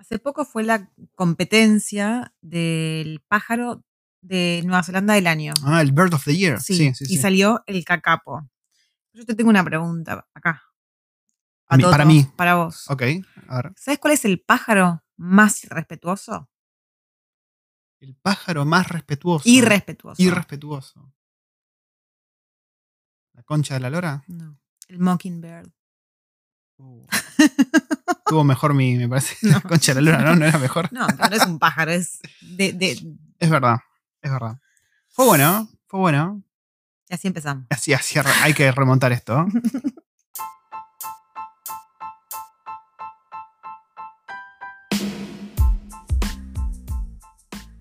Hace poco fue la competencia del pájaro de Nueva Zelanda del año. Ah, el Bird of the Year. Sí, sí, sí. Y salió el cacapo. Yo te tengo una pregunta acá. A mí- para mí. Para vos. Ok, a ver. ¿Sabes cuál es el pájaro más irrespetuoso? El pájaro más respetuoso. Irrespetuoso. Irrespetuoso. ¿La concha de la lora? No. El mockingbird. Uh. Estuvo mejor mi, me parece. La concha de la ¿no? No era mejor. No, no es un pájaro, es de, de- Es verdad, es verdad. Fue bueno, fue bueno. y así empezamos. Así, así hay que remontar esto.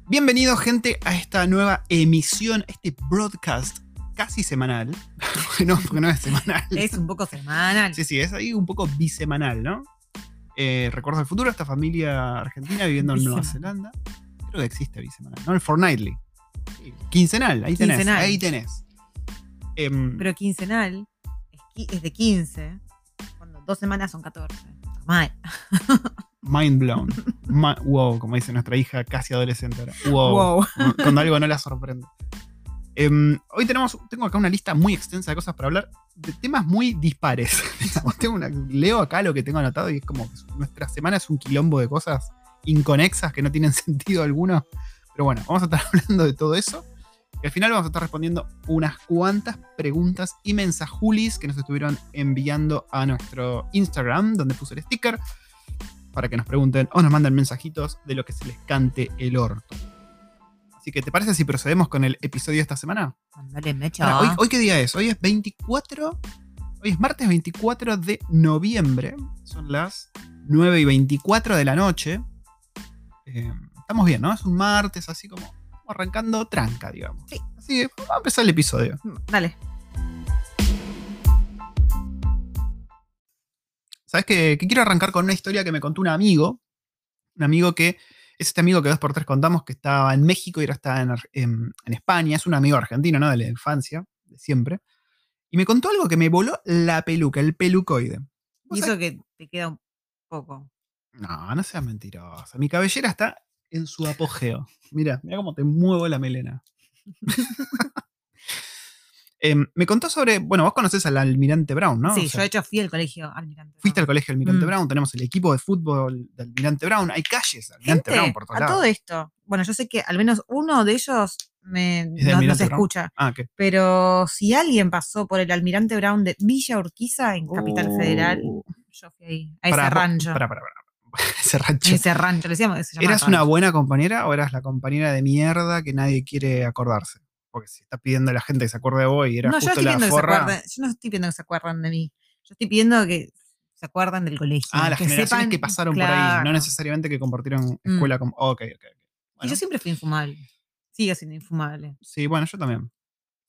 Bienvenido, gente, a esta nueva emisión, este broadcast casi semanal. No, porque no es semanal. Es un poco semanal. Sí, sí, es ahí un poco bisemanal, ¿no? Eh, Recuerdos del futuro, esta familia argentina viviendo en Nueva. Zelanda. Creo que existe bisemanal, ¿no? El fortnightly. Sí, Quincenal, ahí tenés. Ahí tenés. Em, Pero quincenal es, de 15, cuando dos semanas son 14. Normal. mind blown. Ma- wow, como dice nuestra hija casi adolescente ahora. Wow. Wow. Cuando algo no la sorprende. Em, hoy tenemos, tengo acá una lista muy extensa de cosas para hablar, de temas muy dispares. Leo acá lo que tengo anotado y es como que nuestra semana es un quilombo de cosas inconexas que no tienen sentido alguno. Pero bueno, vamos a estar hablando de todo eso. Y al final vamos a estar respondiendo unas cuantas preguntas y mensajulis que nos estuvieron enviando a nuestro Instagram, donde puse el sticker, para que nos pregunten o nos manden mensajitos de lo que se les cante el orto. Así que, ¿te parece si procedemos con el episodio de esta semana? Dale, mecha. Ahora, hoy, hoy qué día es? Hoy es 24. Hoy es martes 24 de noviembre. Son las 9 y 24 de la noche. Eh, estamos bien, ¿no? Es un martes así como arrancando tranca, digamos. Sí. Así que vamos a empezar el episodio. Dale. ¿Sabes qué? Que quiero arrancar con una historia que me contó un amigo. Un amigo que es este amigo que dos por tres contamos que estaba en México y ahora está en, en- en España. Es un amigo argentino, ¿no? De la infancia, de siempre. Y me contó algo que me voló la peluca, el pelucoide. ¿Vos Y eso que te queda un poco. No, no seas mentirosa. Mi cabellera está en su apogeo. Mira, mira cómo te muevo la melena. Em, me contó sobre. Bueno, vos conocés al almirante Brown, ¿no? sí, O sea, yo de hecho fui al colegio almirante. Fuiste al colegio Almirante Mm. Brown, tenemos el equipo de fútbol de Almirante Brown, hay calles de Almirante Gente, Brown por todos a lados. todo esto. Bueno, yo sé que al menos uno de ellos me, de no, no se Brown? escucha. Ah, ¿qué? Pero si alguien pasó por el almirante Brown de Villa Urquiza en Capital Federal, Uh, yo fui ahí, a ese rancho. pará, pará. Ese rancho. Ese rancho, le decíamos. ¿Eras una buena compañera o eras la compañera de mierda que nadie quiere acordarse? Porque si estás pidiendo a la gente que se acuerde de vos y era No, yo justo estoy la pidiendo que se forra. acuerden. Yo no estoy pidiendo que se acuerden de mí. Yo estoy pidiendo que se acuerden del colegio. Ah, las que generaciones sepan- que pasaron por ahí, no necesariamente que compartieron Mm. escuela como. Ok, ok, ok. Y Bueno. yo siempre fui infumable. Sigue siendo infumable. Sí, bueno, yo también.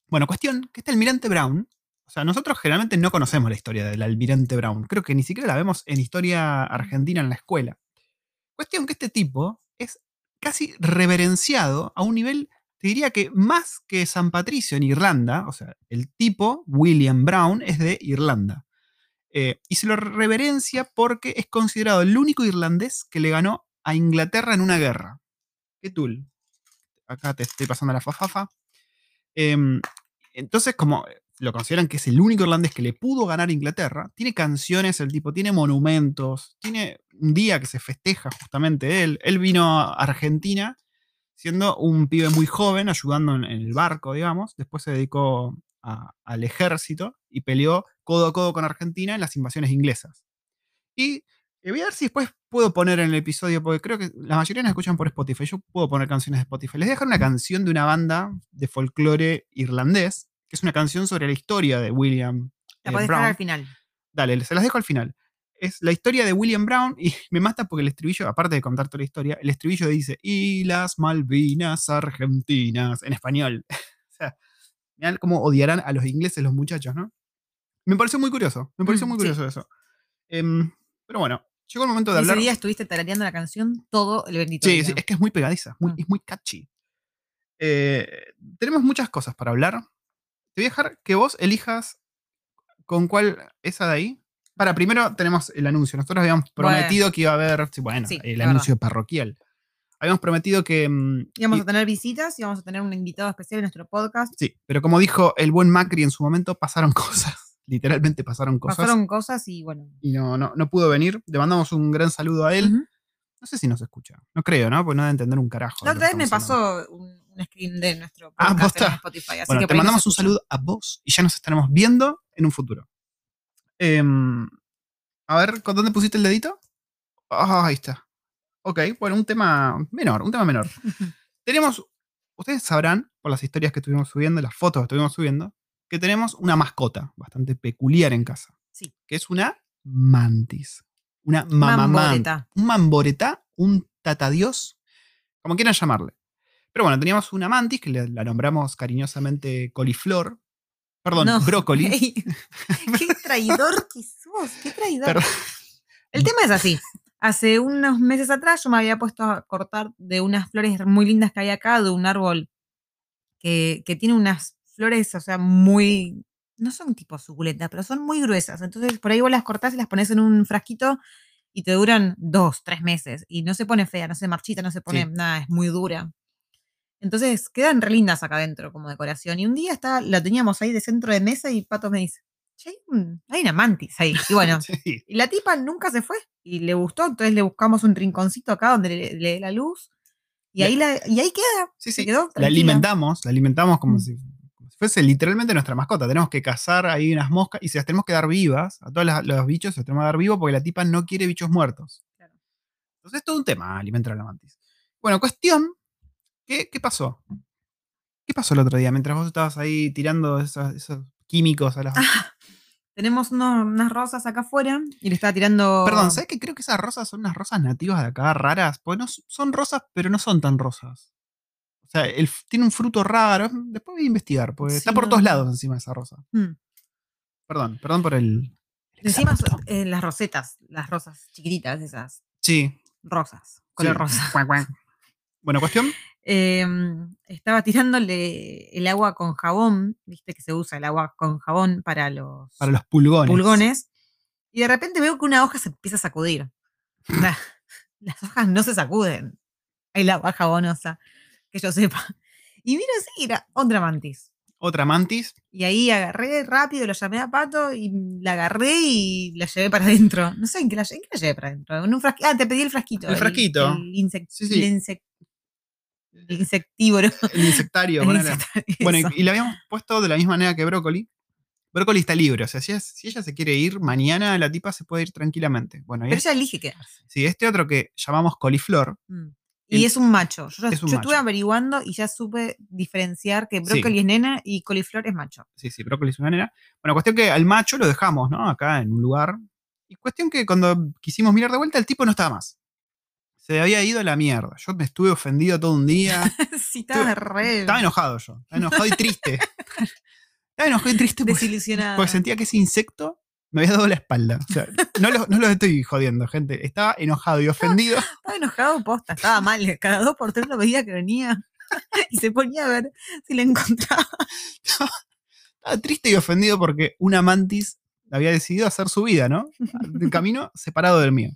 Bueno, cuestión, que este almirante Brown, o sea, nosotros generalmente no conocemos la historia del almirante Brown. Creo que ni siquiera la vemos en historia argentina en la escuela. Cuestión que este tipo es casi reverenciado a un nivel, te diría que más que San Patricio en Irlanda, o sea, el tipo, William Brown, es de Irlanda. Eh, y se lo reverencia porque es considerado el único irlandés que le ganó a Inglaterra en una guerra. ¿Qué tul? Acá te estoy pasando la fafafa. Em, entonces, como lo consideran que es el único irlandés que le pudo ganar a Inglaterra, tiene canciones el tipo, tiene monumentos, tiene un día que se festeja justamente él. Él vino a Argentina siendo un pibe muy joven, ayudando en, en el barco, digamos. Después se dedicó a- al ejército y peleó codo a codo con Argentina en las invasiones inglesas. Y eh, voy a ver si después puedo poner en el episodio, porque creo que la mayoría nos escuchan por Spotify. Yo puedo poner canciones de Spotify. Les voy a dejar una canción de una banda de folclore irlandés, que es una canción sobre la historia de William La eh, podés Brown. dejar al final. Dale, se las dejo al final. Es la historia de William Brown y me mata porque el estribillo, aparte de contar toda la historia, el estribillo dice, y las Malvinas Argentinas, en español. o sea, mirá cómo odiarán a los ingleses los muchachos, ¿no? Me pareció muy curioso, me pareció Mm, muy sí. curioso eso. Em, pero bueno, llegó el momento de hablar... ese día estuviste tarareando la canción todo el bendito Sí, día. sí, es que es muy pegadiza, muy- Mm. es muy catchy. Eh, tenemos muchas cosas para hablar. Te voy a dejar que vos elijas con cuál, esa de ahí, Para, primero tenemos el anuncio. Nosotros habíamos prometido que iba a haber, bueno, Sí, el anuncio parroquial. Habíamos prometido que... mm, Íbamos y- a tener visitas, íbamos a tener un invitado especial en nuestro podcast. sí, pero como dijo el buen Macri en su momento, pasaron cosas. Literalmente pasaron cosas. Pasaron cosas y bueno. Y no, no, no pudo venir. Le mandamos un gran saludo a él. No sé si nos escucha. No creo, ¿no? Porque no debe entender un carajo. La otra vez me pasó un, un screen de nuestro Ah, podcast en ¿posta? Spotify. Así Bueno, que te mandamos un saludo a vos y ya nos estaremos viendo en un futuro. Em, a ver, ¿con dónde pusiste el dedito? Ah, ahí está. Ok, bueno, un tema menor, un tema menor. tenemos, ustedes sabrán, por las historias que estuvimos subiendo, las fotos que estuvimos subiendo, que tenemos una mascota bastante peculiar en casa. Sí. Que es una mantis. Una mamamán. Mamboreta. Un mamboretá, un tatadios, como quieran llamarle. Pero bueno, teníamos una mantis que la nombramos cariñosamente coliflor. Perdón, No. brócoli. Qué traidor que sos, qué traidor. Perdón. El tema es así. Hace unos meses atrás yo me había puesto a cortar de unas flores muy lindas que hay acá, de un árbol que, que tiene unas flores, o sea, muy. No son tipo suculentas, pero son muy gruesas. Entonces, por ahí vos las cortás y las pones en un frasquito y te duran dos, tres meses. Y no se pone fea, no se marchita, no se pone Sí. nada, es muy dura. Entonces quedan re lindas acá adentro como decoración. Y un día está, la teníamos ahí de centro de mesa y Pato me dice, che, hay, un- hay una mantis ahí. Y bueno, Sí. y la tipa nunca se fue y le gustó, entonces le buscamos un rinconcito acá donde le, le dé la luz. Y ahí, la, y ahí queda. Sí, sí. quedó La alimentamos, la alimentamos como, Mm. si, como si fuese literalmente nuestra mascota. Tenemos que cazar ahí unas moscas y se las tenemos que dar vivas. A todos los bichos se los tenemos que dar vivos porque la tipa no quiere bichos muertos. Claro. Entonces es todo un tema alimentar a la mantis. Bueno, cuestión, ¿qué, qué pasó? ¿Qué pasó el otro día mientras vos estabas ahí tirando esos, esos químicos a las... Ah, Tenemos unas rosas acá afuera y le estaba tirando. Perdón, ¿sabes que creo que esas rosas son unas rosas nativas de acá, raras? Pues no, son rosas, pero no son tan rosas. O sea, el tiene un fruto raro. Después voy a investigar, porque está por no. todos lados encima esa rosa. Mm. Perdón, perdón por el. el Encima eh, las rosetas, las rosas chiquititas, esas Sí. rosas, color sí. rosa. Bueno, cuestión. Em, estaba tirándole el agua con jabón, viste que se usa el agua con jabón para los Para los pulgones. pulgones, y de repente veo que una hoja se empieza a sacudir. La- las hojas no se sacuden. El agua jabonosa, que yo sepa. Y miro así, era otra mantis. Otra mantis. Y ahí agarré rápido, lo llamé a Pato y la agarré y la llevé para adentro. No sé en qué la, en qué la llevé para adentro. En un frasquito. Ah, te pedí el frasquito. El frasquito. El, insect- Sí, sí. el insec- el insectívoro. El insectario. El insectario, Bueno, y, y le habíamos puesto de la misma manera que brócoli. Brócoli está libre. O sea, si, es- si ella se quiere ir, mañana la tipa se puede ir tranquilamente. Bueno, Pero es- ella elige quedarse. sí, este otro que llamamos coliflor. Mm. El- Y es un macho. Yo, ya- es un yo estuve averiguando y ya supe diferenciar que Sí. brócoli es nena y coliflor es macho. Sí, sí, brócoli es una nena. Bueno, cuestión que al macho lo dejamos, ¿no? Acá en un lugar. Y cuestión que cuando quisimos mirar de vuelta, el tipo no estaba más. Se había ido a la mierda. Yo me estuve ofendido todo un día. sí, estaba re Estaba enojado yo. Estaba enojado y triste. Estaba enojado y triste porque, desilusionada. porque sentía que ese insecto me había dado la espalda. O sea, no lo, no lo estoy jodiendo, gente. Estaba enojado y ofendido. Estaba enojado posta, estaba mal. Cada dos por tres lo veía que venía y se ponía a ver si le encontraba. Estaba triste y ofendido porque una mantis había decidido hacer su vida, ¿no? De camino separado del mío.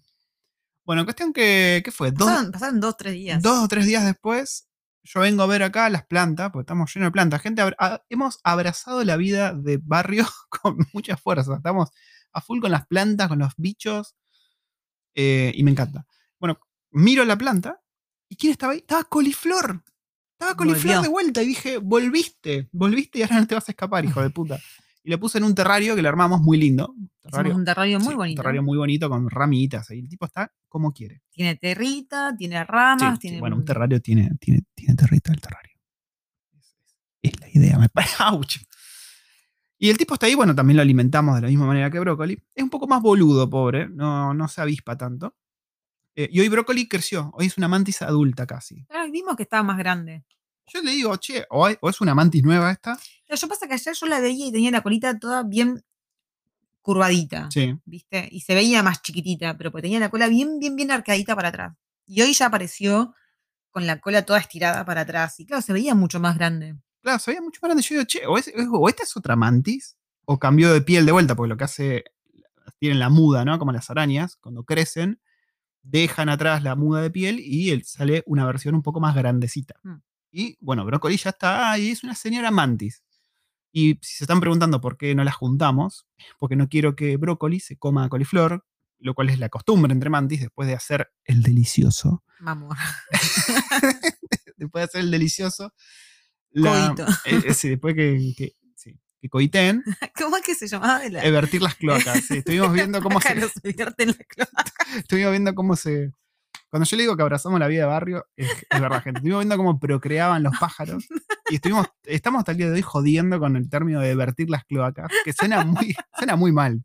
Bueno, cuestión que, ¿qué fue? Dos, Pasaron, pasaron dos, tres días. dos o tres días después, yo vengo a ver acá las plantas, porque estamos llenos de plantas. Gente, abra- a- hemos abrazado la vida de barrio con mucha fuerza. Estamos a full con las plantas, con los bichos, eh, y me encanta. Bueno, miro la planta, ¿y quién estaba ahí? Estaba coliflor. Estaba coliflor Volvió. de vuelta y dije, volviste, volviste y ahora no te vas a escapar, hijo de puta. Y le puse en un terrario que le armamos muy lindo. Hicimos terrario, un terrario muy sí, un bonito. terrario muy bonito con ramitas. Y el tipo está como quiere. Tiene territa, tiene ramas, sí, tiene. bueno, un terrario tiene, tiene, tiene territa el terrario. Es, la idea, me parece. Y el tipo está ahí, bueno, también lo alimentamos de la misma manera que brócoli. Es un poco más boludo, pobre, no, no se avispa tanto. Eh, y hoy brócoli creció, hoy es una mantis adulta casi. Ah, vimos que estaba más grande. Yo le digo, che, o, hay- o es una mantis nueva esta. Lo que pasa que ayer yo la veía y tenía la colita toda bien curvadita, Sí. ¿viste? Y se veía más chiquitita, pero porque tenía la cola bien, bien, bien arcadita para atrás. Y hoy ya apareció con la cola toda estirada para atrás. Y claro, se veía mucho más grande. Claro, se veía mucho más grande. Yo digo, che, o, es- o esta es otra mantis, o cambió de piel de vuelta, porque lo que hace tienen la muda, ¿no? Como las arañas, cuando crecen, dejan atrás la muda de piel y él- sale una versión un poco más grandecita. Mm. Y bueno, Brócoli ya está ahí, es una señora mantis. Y si se están preguntando por qué no las juntamos, porque no quiero que Brócoli se coma a coliflor, lo cual es la costumbre entre mantis después de hacer el delicioso. Vamos. Después de hacer el delicioso. la- Coito. eh, eh, sí, después que, que, coiteen, ¿Cómo es que se llamaba? La... evertir las cloacas. sí, estuvimos viendo cómo se, Pájaros se vierten en la cloaca. estuvimos viendo cómo se. Cuando yo le digo que abrazamos la vida de barrio, es, es verdad, gente. Estuvimos viendo cómo procreaban los pájaros. Y estuvimos, estamos hasta el día de hoy jodiendo con el término de vertir las cloacas, que suena muy, suena muy mal.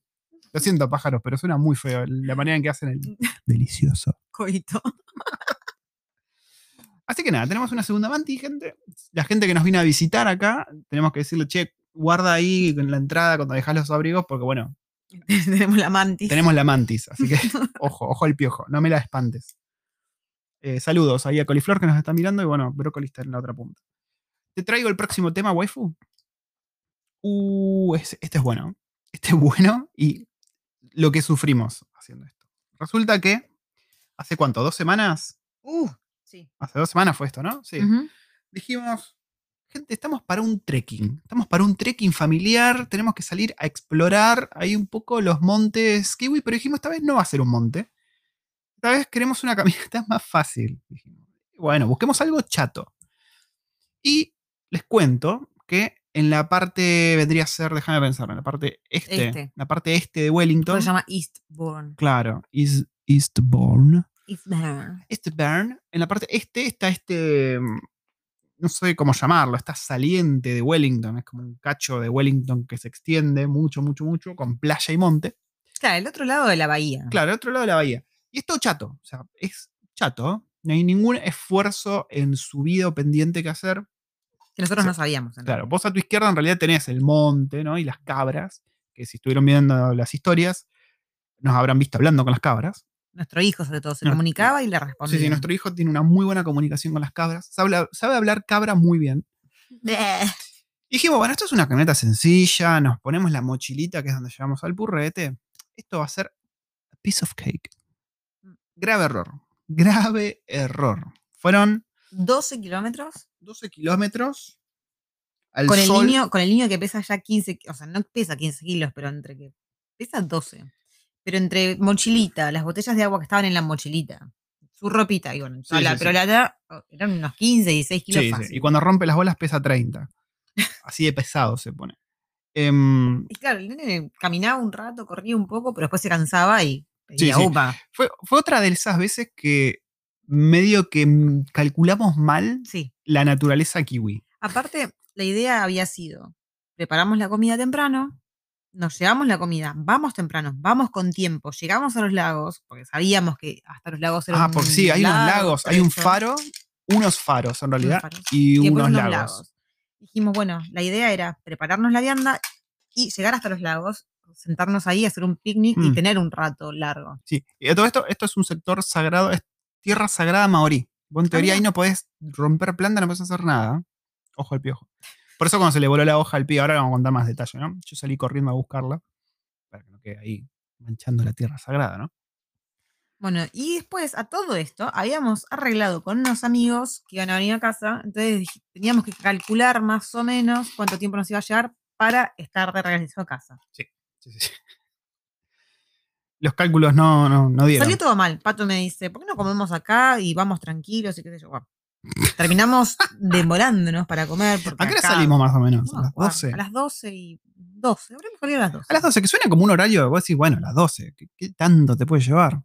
Lo siento, pájaros, pero suena muy feo la manera en que hacen el delicioso. Coito. Así que nada, tenemos una segunda manti, gente. La gente que nos viene a visitar acá, tenemos que decirle, che, guarda ahí en la entrada cuando dejas los abrigos, porque bueno, Tenemos la mantis. tenemos la mantis. Así que, ojo, ojo al piojo, no me la espantes. Eh, saludos ahí a Coliflor que nos está mirando y bueno, Brócoli está en la otra punta. Te traigo el próximo tema, waifu. Uh, es- este es bueno. Este es bueno y lo que sufrimos haciendo esto. Resulta que hace cuánto, dos semanas. Uh, sí. Hace dos semanas fue esto, ¿no? Sí. Dijimos, gente, estamos para un trekking. Estamos para un trekking familiar. Tenemos que salir a explorar ahí un poco los montes Kiwi, pero dijimos, esta vez no va a ser un monte. Esta vez queremos una caminata más fácil. Bueno, busquemos algo chato. Y les cuento que en la parte, vendría a ser, déjame pensar, en la parte este, Este. la parte este de Wellington. Se llama Eastbourne. Claro, East, Eastbourne. Eastbourne. Bern, en la parte este está este, mm, no sé cómo llamarlo, está saliente de Wellington, es como un cacho de Wellington que se extiende mucho, mucho, mucho, con playa y monte. Claro, el otro lado de la bahía. Claro, al otro lado de la bahía. Y es todo chato, o sea, es chato, no hay ningún esfuerzo en subida o pendiente que hacer. Que nosotros Sí. no sabíamos. en Claro, vos a tu izquierda en realidad tenés el monte, ¿no? Y las cabras, que si estuvieron viendo las historias, nos habrán visto hablando con las cabras. Nuestro hijo, sobre todo, se No, comunicaba y le Sí, respondía. sí, nuestro hijo tiene una muy buena comunicación con las cabras. Sabe, hablar- sabe hablar cabra muy bien. Y dijimos, bueno, esto es una camioneta sencilla, nos ponemos la mochilita que es donde llevamos al purrete. Esto va a ser a piece of cake. Grave error. Grave error. Fueron 12 kilómetros 12 kilómetros al con el, sol. niño, con el niño que pesa ya 15, ki- o sea, no pesa 15 kilos, pero entre que pesa 12. Pero entre mochilita, las botellas de agua que estaban en la mochilita, su ropita, y bueno, Sí, la- sí, pero sí. la verdad eran unos 15, 16 kilos Sí, sí, fácil. Y cuando rompe las bolas pesa 30. Así de pesado se pone. Em, Y claro, el nene caminaba un rato, corría un poco, pero después se cansaba y sí. upa. fue, fue otra de esas veces que medio que mm, calculamos mal Sí. la naturaleza kiwi. Aparte, la idea había sido, preparamos la comida temprano, nos llevamos la comida, vamos temprano, vamos con tiempo, llegamos a los lagos, porque sabíamos que hasta los lagos eran Ah, porque sí, hay unos lagos, hay un faro, unos faros en realidad, faros. y, unos lagos. Dijimos, bueno, la idea era prepararnos la vianda y llegar hasta los lagos, sentarnos ahí, hacer un picnic y Mm. tener un rato largo. Sí, y todo esto, esto es un sector sagrado, es tierra sagrada maorí. Vos en teoría Ah, ahí mira. no podés romper planta, no podés hacer nada. Ojo al piojo. Por eso cuando se le voló la hoja al pie, ahora vamos a contar más detalle, ¿no? Yo salí corriendo a buscarla, para que no quede ahí manchando la tierra sagrada, ¿no? Bueno, y después a todo esto habíamos arreglado con unos amigos que iban a venir a casa, entonces teníamos que calcular más o menos cuánto tiempo nos iba a llevar para estar de regreso a casa. Sí, sí, sí. Los cálculos no, no, no dieron. Salió todo mal. Pato me dice, ¿por qué no comemos acá y vamos tranquilos y qué sé yo? Bueno, terminamos demorándonos para comer. Porque ¿A qué hora acá- salimos más o menos? no a las acuerdo, 12. A las 12 y 12. Habremos salido a las 12. A las 12, que suena como un horario, vos decís, bueno, a las 12, ¿qué, qué tanto te puede llevar?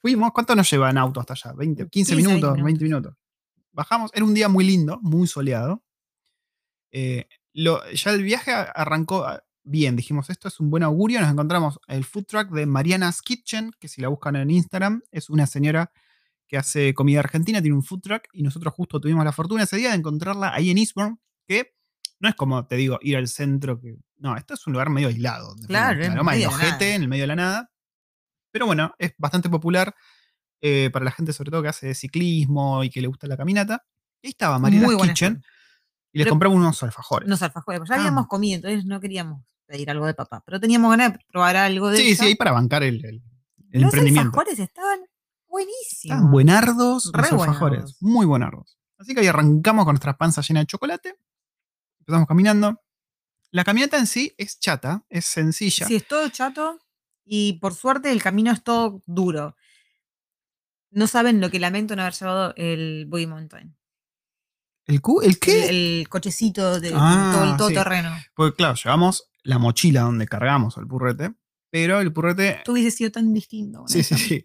Fuimos, ¿cuánto nos lleva en auto hasta allá? ¿20, 15, 15, minutos, 20 20 minutos. Bajamos, era un día muy lindo, muy soleado. Eh, lo- ya el viaje arrancó ah, bien, dijimos, esto es un buen augurio. Nos encontramos el food truck de Mariana's Kitchen, que si la buscan en Instagram, es una señora que hace comida argentina, tiene un food truck, y nosotros justo tuvimos la fortuna ese día de encontrarla ahí en Eastbourne, que no es como, te digo, ir al centro, que no, esto es un lugar medio aislado. Claro, en aroma medio ojete, en el medio de la nada. Pero bueno, es bastante popular eh, para la gente, sobre todo que hace ciclismo y que le gusta la caminata. Y ahí estaba Mariana's Kitchen. Y les Pero- compramos unos alfajores. Unos alfajores. pues Ya Ah. habíamos comido, entonces no queríamos pedir algo de papá. Pero teníamos ganas de probar algo de Sí, sí, ahí para bancar el, el- el Los emprendimiento. alfajores estaban buenísimos. Estaban buenardos Re los alfajores. buenardos. Muy buenardos. Así que ahí arrancamos con nuestra panza llena de chocolate. Empezamos caminando. La caminata en sí es chata, es sencilla. Sí, es todo chato y por suerte el camino es todo duro. No saben lo que lamento no haber llevado el Buggy Mountain. ¿El, cu- ¿El qué? El, el cochecito de Ah, todo el todo sí. terreno. Porque claro, llevamos la mochila donde cargamos el purrete, pero el purrete... Tú hubiese sido tan distinto. con Sí, sí, sí.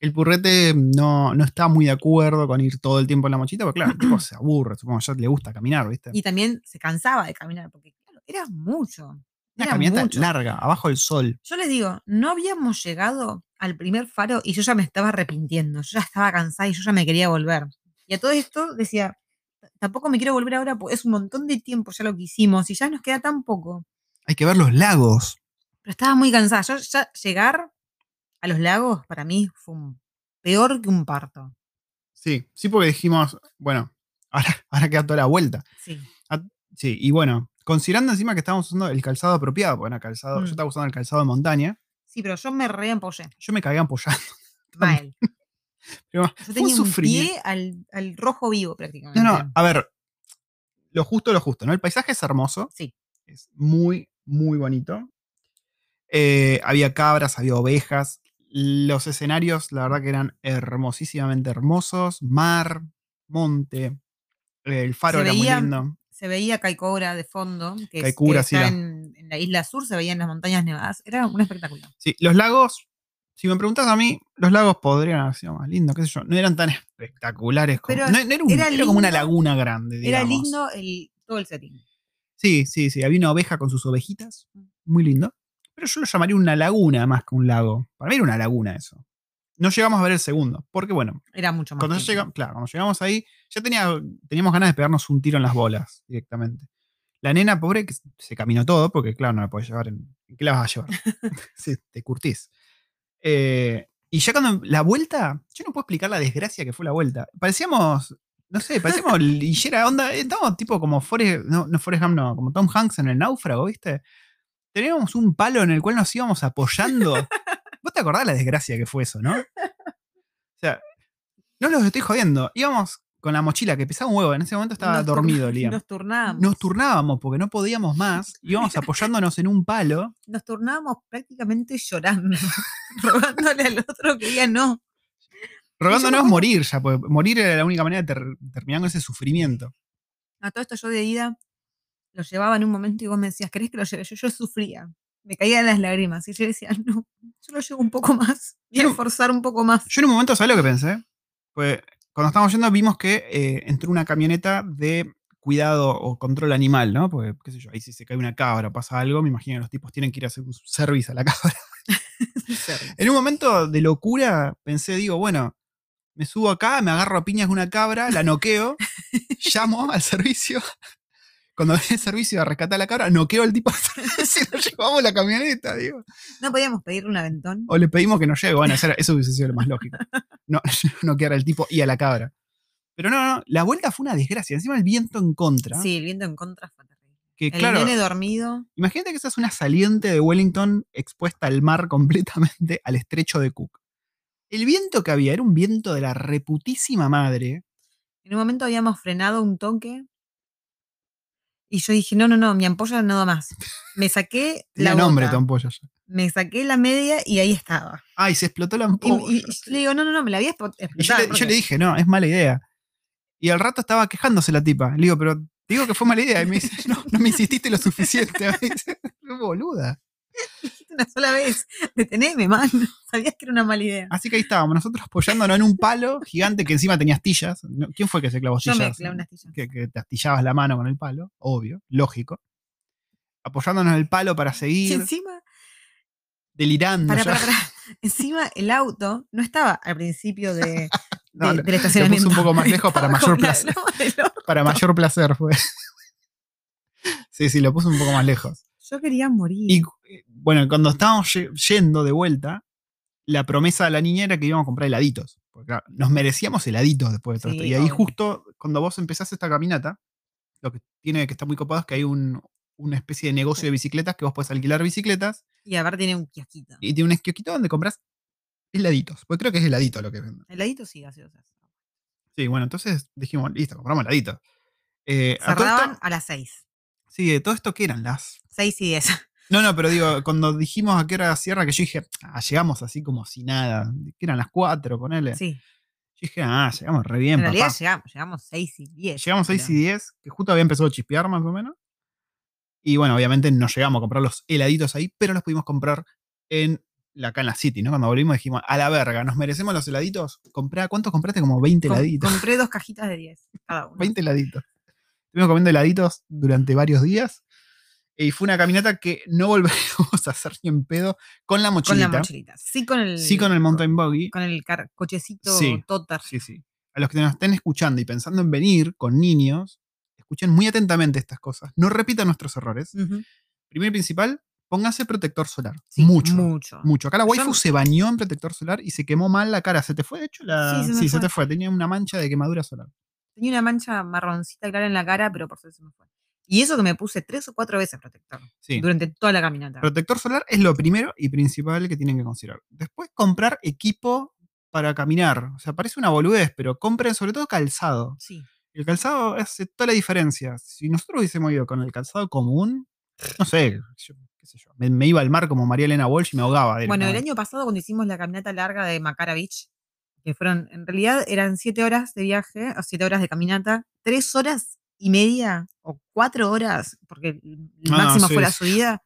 El purrete no, no está muy de acuerdo con ir todo el tiempo en la mochila, porque claro, el tipo se aburre, supongo ya le gusta caminar, ¿viste? Y también se cansaba de caminar, porque claro, era mucho. Una caminata mucho. larga, abajo del sol. Yo les digo, no habíamos llegado al primer faro y yo ya me estaba arrepintiendo. Yo ya estaba cansada y yo ya me quería volver. Y a todo esto decía, tampoco me quiero volver ahora porque es un montón de tiempo ya lo que hicimos y ya nos queda tan poco. Hay que ver los lagos. Pero estaba muy cansada. Yo ya llegar a los lagos para mí fue un- peor que un parto. Sí, sí, porque dijimos, bueno, ahora, ahora queda toda la vuelta. Sí. Sí, y bueno, considerando encima que estábamos usando el calzado apropiado, era calzado, Mm. yo estaba usando el calzado de montaña, Sí, pero yo me reempollé. yo me cagué ampollando. Mal. Pero Yo fue tenía un sufrimiento. pie al, al rojo vivo prácticamente. No, no, a ver, lo justo, lo justo, ¿no? El paisaje es hermoso, Sí. es muy, muy bonito. Eh, había cabras, había ovejas. Los escenarios, la verdad que eran hermosísimamente hermosos. Mar, monte, el faro Se era veía- muy lindo. se veía Caicora de fondo, que, es- que Caicura, está la- en, en la isla sur, se veían las montañas nevadas. Era un espectáculo. Sí, los lagos, si me preguntas a mí, los lagos podrían haber sido más lindos, qué sé yo. No eran tan espectaculares como. Pero no, no era, un- era era como una laguna grande. Era digamos. lindo el, todo el setting. Sí, sí, sí. Había una oveja con sus ovejitas. Muy lindo. Pero yo lo llamaría una laguna más que un lago. Para mí era una laguna eso. No llegamos a ver el segundo. Porque bueno, Era mucho más. cuando, llegamos, claro, cuando llegamos ahí, ya tenía, teníamos ganas de pegarnos un tiro en las bolas directamente. La nena, pobre, que se caminó todo, porque claro, no la podés llevar en. ¿en ¿Qué la vas a llevar? sí, te curtís. Eh, y ya cuando la vuelta, yo no puedo explicar la desgracia que fue la vuelta. Parecíamos, no sé, parecíamos lillera onda. Estábamos tipo como Forrest, no, no Forrest Gump, no, como Tom Hanks en el náufrago, ¿viste? Teníamos un palo en el cual nos íbamos apoyando. ¿Vos te acordás la desgracia que fue eso, no? O sea, no los estoy jodiendo. Íbamos con la mochila que pesaba un huevo. En ese momento estaba Nos dormido, Liam. Nos turnábamos. Nos turnábamos porque no podíamos más. Íbamos apoyándonos en un palo. Nos turnábamos prácticamente llorando, rogándole al otro que diga no. Rogándonos morir ya, porque morir era la única manera de ter- terminar con ese sufrimiento. A todo esto yo de ida lo llevaba en un momento y vos me decías, ¿querés que lo lleve? Yo, yo sufría. Me caían las lágrimas. Y yo decía, no, yo lo llevo un poco más. Voy a esforzar un poco más. Yo en un momento, ¿sabes lo que pensé? Pues cuando estábamos yendo vimos que eh, entró una camioneta de cuidado o control animal, ¿no? Porque, qué sé yo, ahí si se cae una cabra o pasa algo, me imagino que los tipos tienen que ir a hacer un service a la cabra. En un momento de locura pensé, digo, bueno, me subo acá, me agarro a piñas con una cabra, la noqueo, llamo al servicio. Cuando viene el servicio a rescatar a la cabra, noqueo al tipo si nos llevamos la camioneta, digo. No podíamos pedirle un aventón. O le pedimos que nos lleve. Bueno, eso, hubiese sido lo más lógico. No, noquear al tipo y a la cabra. Pero no, no, la vuelta fue una desgracia. Encima el viento en contra. Sí, el viento en contra fue terrible. Que El claro, nene dormido. imagínate que esa es una saliente de Wellington expuesta al mar completamente al estrecho de Cook. El viento que había era un viento de la reputísima madre. En un momento habíamos frenado un toque. Y yo dije, no, no, no, mi ampolla no da más. Me saqué la Tenía nombre tu ampolla me saqué la media y ahí estaba. Ay, se explotó la ampolla. y- y yo le digo, no, no, no, me la había expo- Y yo, explotado. le, yo le dije, no, es mala idea. Y al rato estaba quejándose la tipa. Le digo, pero te digo que fue mala idea. Y me dice, no, no me insististe lo suficiente. Me dice, "Qué una sola vez. Deteneme, man. Sabías que era una mala idea. Así que ahí estábamos, nosotros apoyándonos en un palo gigante que encima tenía astillas. ¿Quién fue que se clavó Yo astillas? me clavé una astilla. que, que te astillabas la mano con el palo, obvio, lógico. Apoyándonos en el palo para Y seguir, encima, delirando. para, para, para. Encima el auto no estaba al principio de, No, de- del lo estacionamiento. puse un poco más lejos para mayor placer. Para mayor placer fue. Sí, sí, lo puse un poco más lejos. Yo quería morir. Y eh, bueno, cuando estábamos ye- yendo de vuelta, la promesa de la niña era que íbamos a comprar heladitos. Porque claro, nos merecíamos heladitos después de todo Sí, esto. Y ahí justo cuando vos empezás esta caminata, lo que tiene que estar muy copado es que hay un, una especie de negocio de bicicletas que vos podés alquilar bicicletas Y aparte tiene un kiosquito. y tiene un esquiosquito donde compras heladitos. Pues creo que es heladito lo que venden. Heladito sí, gaseosas. Sí, bueno, entonces dijimos, listo, compramos heladitos. Eh, a Cerraban a las 6. Sí, de todo esto, ¿qué eran las? 6 y 10. No, no, pero digo, cuando dijimos a qué hora cierra, que yo dije, ah, llegamos así como si nada. Que eran las 4, ponele. Sí. Yo dije, ah, llegamos re bien, en realidad papá. llegamos, llegamos 6 y 10. Llegamos 6 y pero- 10, que justo había empezado a chispear más o menos. Y bueno, obviamente no llegamos a comprar los heladitos ahí, pero los pudimos comprar en la acá en la City, ¿no? Cuando volvimos dijimos, a la verga, ¿nos merecemos los heladitos? Comprá, ¿Cuántos compraste? Como 20 Com- heladitos. compré dos cajitas de 10 cada uno. 20 heladitos. Estuvimos comiendo heladitos durante varios días. Y fue una caminata que no volveremos a hacer ni en pedo con la Con mochilita. la mochilita. Sí con el, Sí con el mountain buggy. con el cochecito Sí. Totter. Sí, sí. A los que nos estén escuchando y pensando en venir con niños, escuchen muy atentamente estas cosas. No repitan nuestros errores. Ujú. Primero y principal, pónganse protector solar. Sí, mucho. Mucho. Mucho. Acá la waifu se bañó en protector solar y se quemó mal la cara. ¿Se te fue, de hecho? La... Sí, se te fue. Tenía una mancha de quemadura solar. Tenía una mancha marroncita clara en la cara, pero por suerte se me fue. Y eso que me puse tres o cuatro veces protector. Sí. Durante toda la caminata. Protector solar es lo primero y principal que tienen que considerar. Después, comprar equipo para caminar. O sea, parece una boludez, pero compren sobre todo calzado. sí. El calzado hace toda la diferencia. Si nosotros hubiésemos ido con el calzado común, no sé, yo- qué sé yo, me, me iba al mar como María Elena Walsh y me ahogaba. Bueno, el año pasado cuando hicimos la caminata larga de Macara Beach, que fueron, en realidad eran siete horas de viaje, o siete horas de caminata, tres horas y media o cuatro horas, porque el Ah, máximo sí, fue la subida,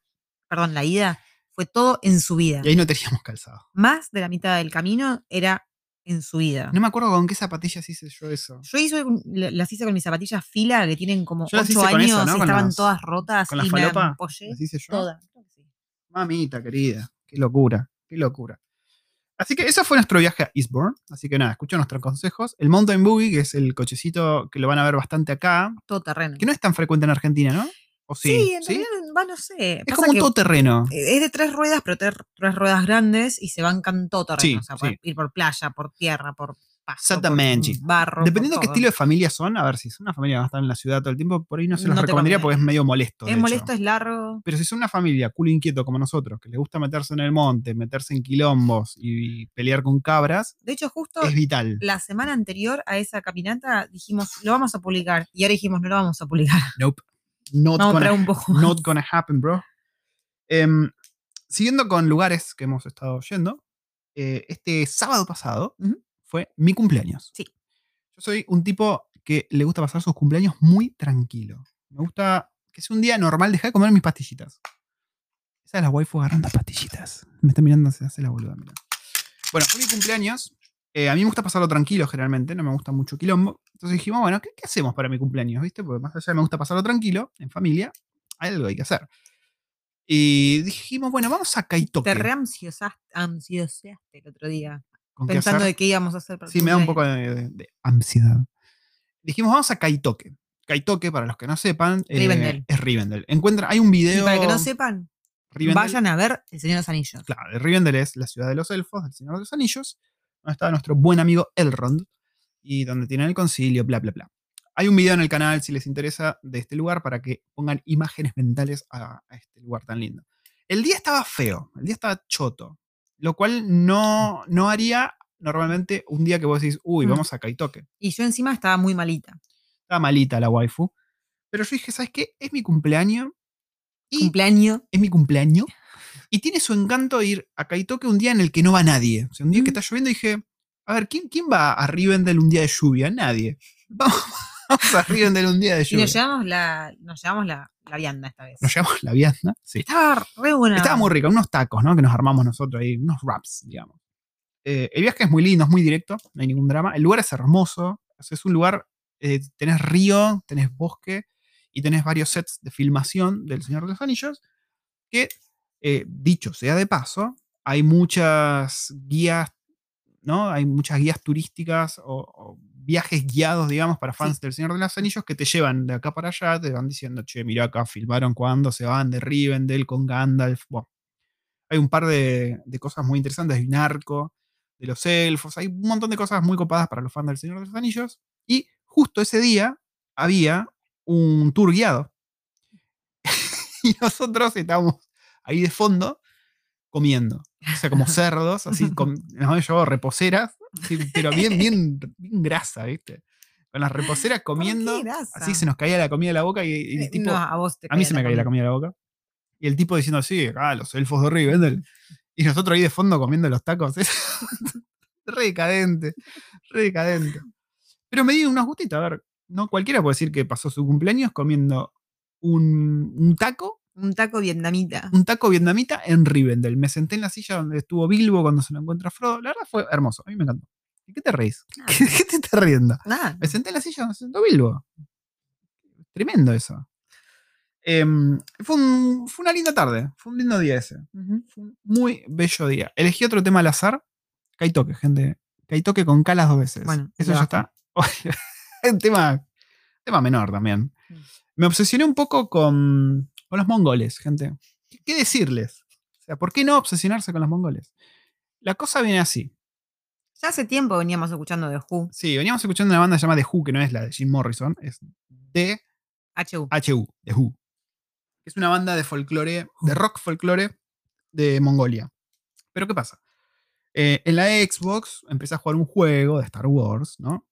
perdón, la ida, fue todo en subida. Y ahí no teníamos calzado. Más de la mitad del camino era en subida. No me acuerdo con qué zapatillas hice yo eso. Yo hice, las hice con mis zapatillas fila, que tienen como Yo ocho años eso, ¿no? y estaban las- todas rotas con y me falopa, apoyé ¿Las hice yo? todas. Mamita querida, qué locura, qué locura. Así que ese fue nuestro viaje a Eastbourne. Así que nada, escuchen nuestros consejos. El Mountain Buggy, que es el cochecito que lo van a ver bastante acá, Todo terreno. que no es tan frecuente en Argentina, ¿no? ¿O sí? Sí, en realidad, va, no sé. Es Pasa como un todoterreno. Es de tres ruedas, pero ter- tres ruedas grandes y se bancan todo terreno. Sí, o sea, ir por playa, por tierra, por pasto, Exactamente. por barro. Dependiendo por qué todo. estilo de familia son, a ver si es una familia que va a estar en la ciudad todo el tiempo, por ahí no se los No recomendaría porque es medio molesto. de Es hecho. molesto, es largo. Pero si son una familia culo inquieto como nosotros, que les gusta meterse en el monte, meterse en quilombos y pelear con cabras, De hecho, justo es vital. la semana anterior a esa caminata dijimos, lo vamos a publicar. Y ahora dijimos, no lo vamos a publicar. Nope. Not Vamos gonna, un poco not gonna happen, bro. Em, siguiendo con lugares que hemos estado yendo, eh, este sábado pasado. Fue mi cumpleaños. Sí. Yo soy un tipo que le gusta pasar sus cumpleaños muy tranquilo. Me gusta que sea un día normal, dejar de comer mis pastillitas. Esa es la waifu agarrando pastillitas. Me está mirando, se hace la boluda, mira. Bueno, fue mi cumpleaños. Eh, a mí me gusta pasarlo tranquilo generalmente, no me gusta mucho quilombo. Entonces dijimos, bueno, ¿qué, qué hacemos para mi cumpleaños? ¿Viste? Porque más allá de me gusta pasarlo tranquilo, en familia, hay algo que hay que hacer. Y dijimos, bueno, vamos a Kaitoke. Te reansiosaste el otro día, ¿Con qué pensando de qué íbamos a hacer para Sí, me da un poco de, de- de ansiedad. Dijimos, vamos a Kaitoke. Kaitoke, para los que no sepan, eh, Rivendell. es Rivendell. Encuentra, hay un video. Y para que no sepan, Rivendell- vayan a ver El Señor de los Anillos. Claro, de Rivendell es la ciudad de los elfos, del Señor de los Anillos, donde está nuestro buen amigo Elrond, y donde tienen el concilio, bla, bla, bla. Hay un video en el canal, si les interesa, de este lugar para que pongan imágenes mentales a, a este lugar tan lindo. El día estaba feo, el día estaba choto, lo cual no, no haría normalmente un día que vos decís, uy, Mm. vamos a Kaitoke. Y yo encima estaba muy malita. Estaba malita la waifu. Pero yo dije, ¿sabes qué? Es mi cumpleaños. Y Cumpleaños. es mi cumpleaños. Y tiene su encanto ir a Kaitoke un día en el que no va nadie. O sea, un día que Mm. está lloviendo y dije, a ver, ¿quién, quién va a Rivendell un día de lluvia? Nadie. Vamos, vamos a Rivendell un día de Y lluvia. nos llevamos la, nos llevamos la, la vianda esta vez. Nos llevamos la vianda. Sí. Estaba re buena. Estaba muy rica, unos tacos, ¿no? Que nos armamos nosotros ahí, unos wraps, digamos. Eh, el viaje es muy lindo, es muy directo, no hay ningún drama. El lugar es hermoso, o sea, es un lugar, eh, tenés río, tenés bosque y tenés varios sets de filmación del Señor de los Anillos, que, eh, dicho sea de paso, hay muchas guías, ¿no? Hay muchas guías turísticas o, o viajes guiados, digamos, para fans Sí. del Señor de los Anillos que te llevan de acá para allá, te van diciendo, che, mira acá, filmaron cuando se van de Rivendell con Gandalf. Bueno, hay un par de, de cosas muy interesantes, hay un arco de los elfos, hay un montón de cosas muy copadas para los fans del Señor de los Anillos. Y justo ese día había un tour guiado. y nosotros estábamos ahí de fondo comiendo. O sea, como cerdos, así, con, nos habían llevado reposeras, así, pero bien, bien, bien grasa, ¿viste? Con las reposeras comiendo. Así se nos caía la comida de la boca y, y el Eh, tipo. no, a vos te a mí se me caía la comida de la boca. Y el tipo diciendo así, ah, los elfos de Rivendell. Y nosotros ahí de fondo comiendo los tacos. re decadente, re decadente. Pero me di unos gustitos, a ver, no cualquiera puede decir que pasó su cumpleaños comiendo un, un taco, Un taco vietnamita. un taco vietnamita en Rivendell. Me senté en la silla donde estuvo Bilbo cuando se lo encuentra Frodo. La verdad fue hermoso, a mí me encantó. ¿Y qué te reís? ¿Qué, qué te estás riendo? Nada. Me senté en la silla se sentó Bilbo. Tremendo eso. Em, fue, un- fue una linda tarde, fue un lindo día ese. Fue un muy bello día. Elegí otro tema al azar. Kaitoke, gente. Kaitoke con calas dos veces. Bueno, eso ya está. un tema, tema menor también. Mm. Me obsesioné un poco con, con los mongoles, gente. ¿Qué- ¿Qué decirles? O sea, ¿por qué no obsesionarse con los mongoles? La cosa viene así. Ya hace tiempo veníamos escuchando de Who. Sí, veníamos escuchando una banda llamada The Who, que no es la de Jim Morrison, es The HU. HU, The Who. Es una banda de folclore, de rock folclore de Mongolia. Pero ¿qué pasa? Eh, en la Xbox empecé a jugar un juego de Star Wars, ¿no?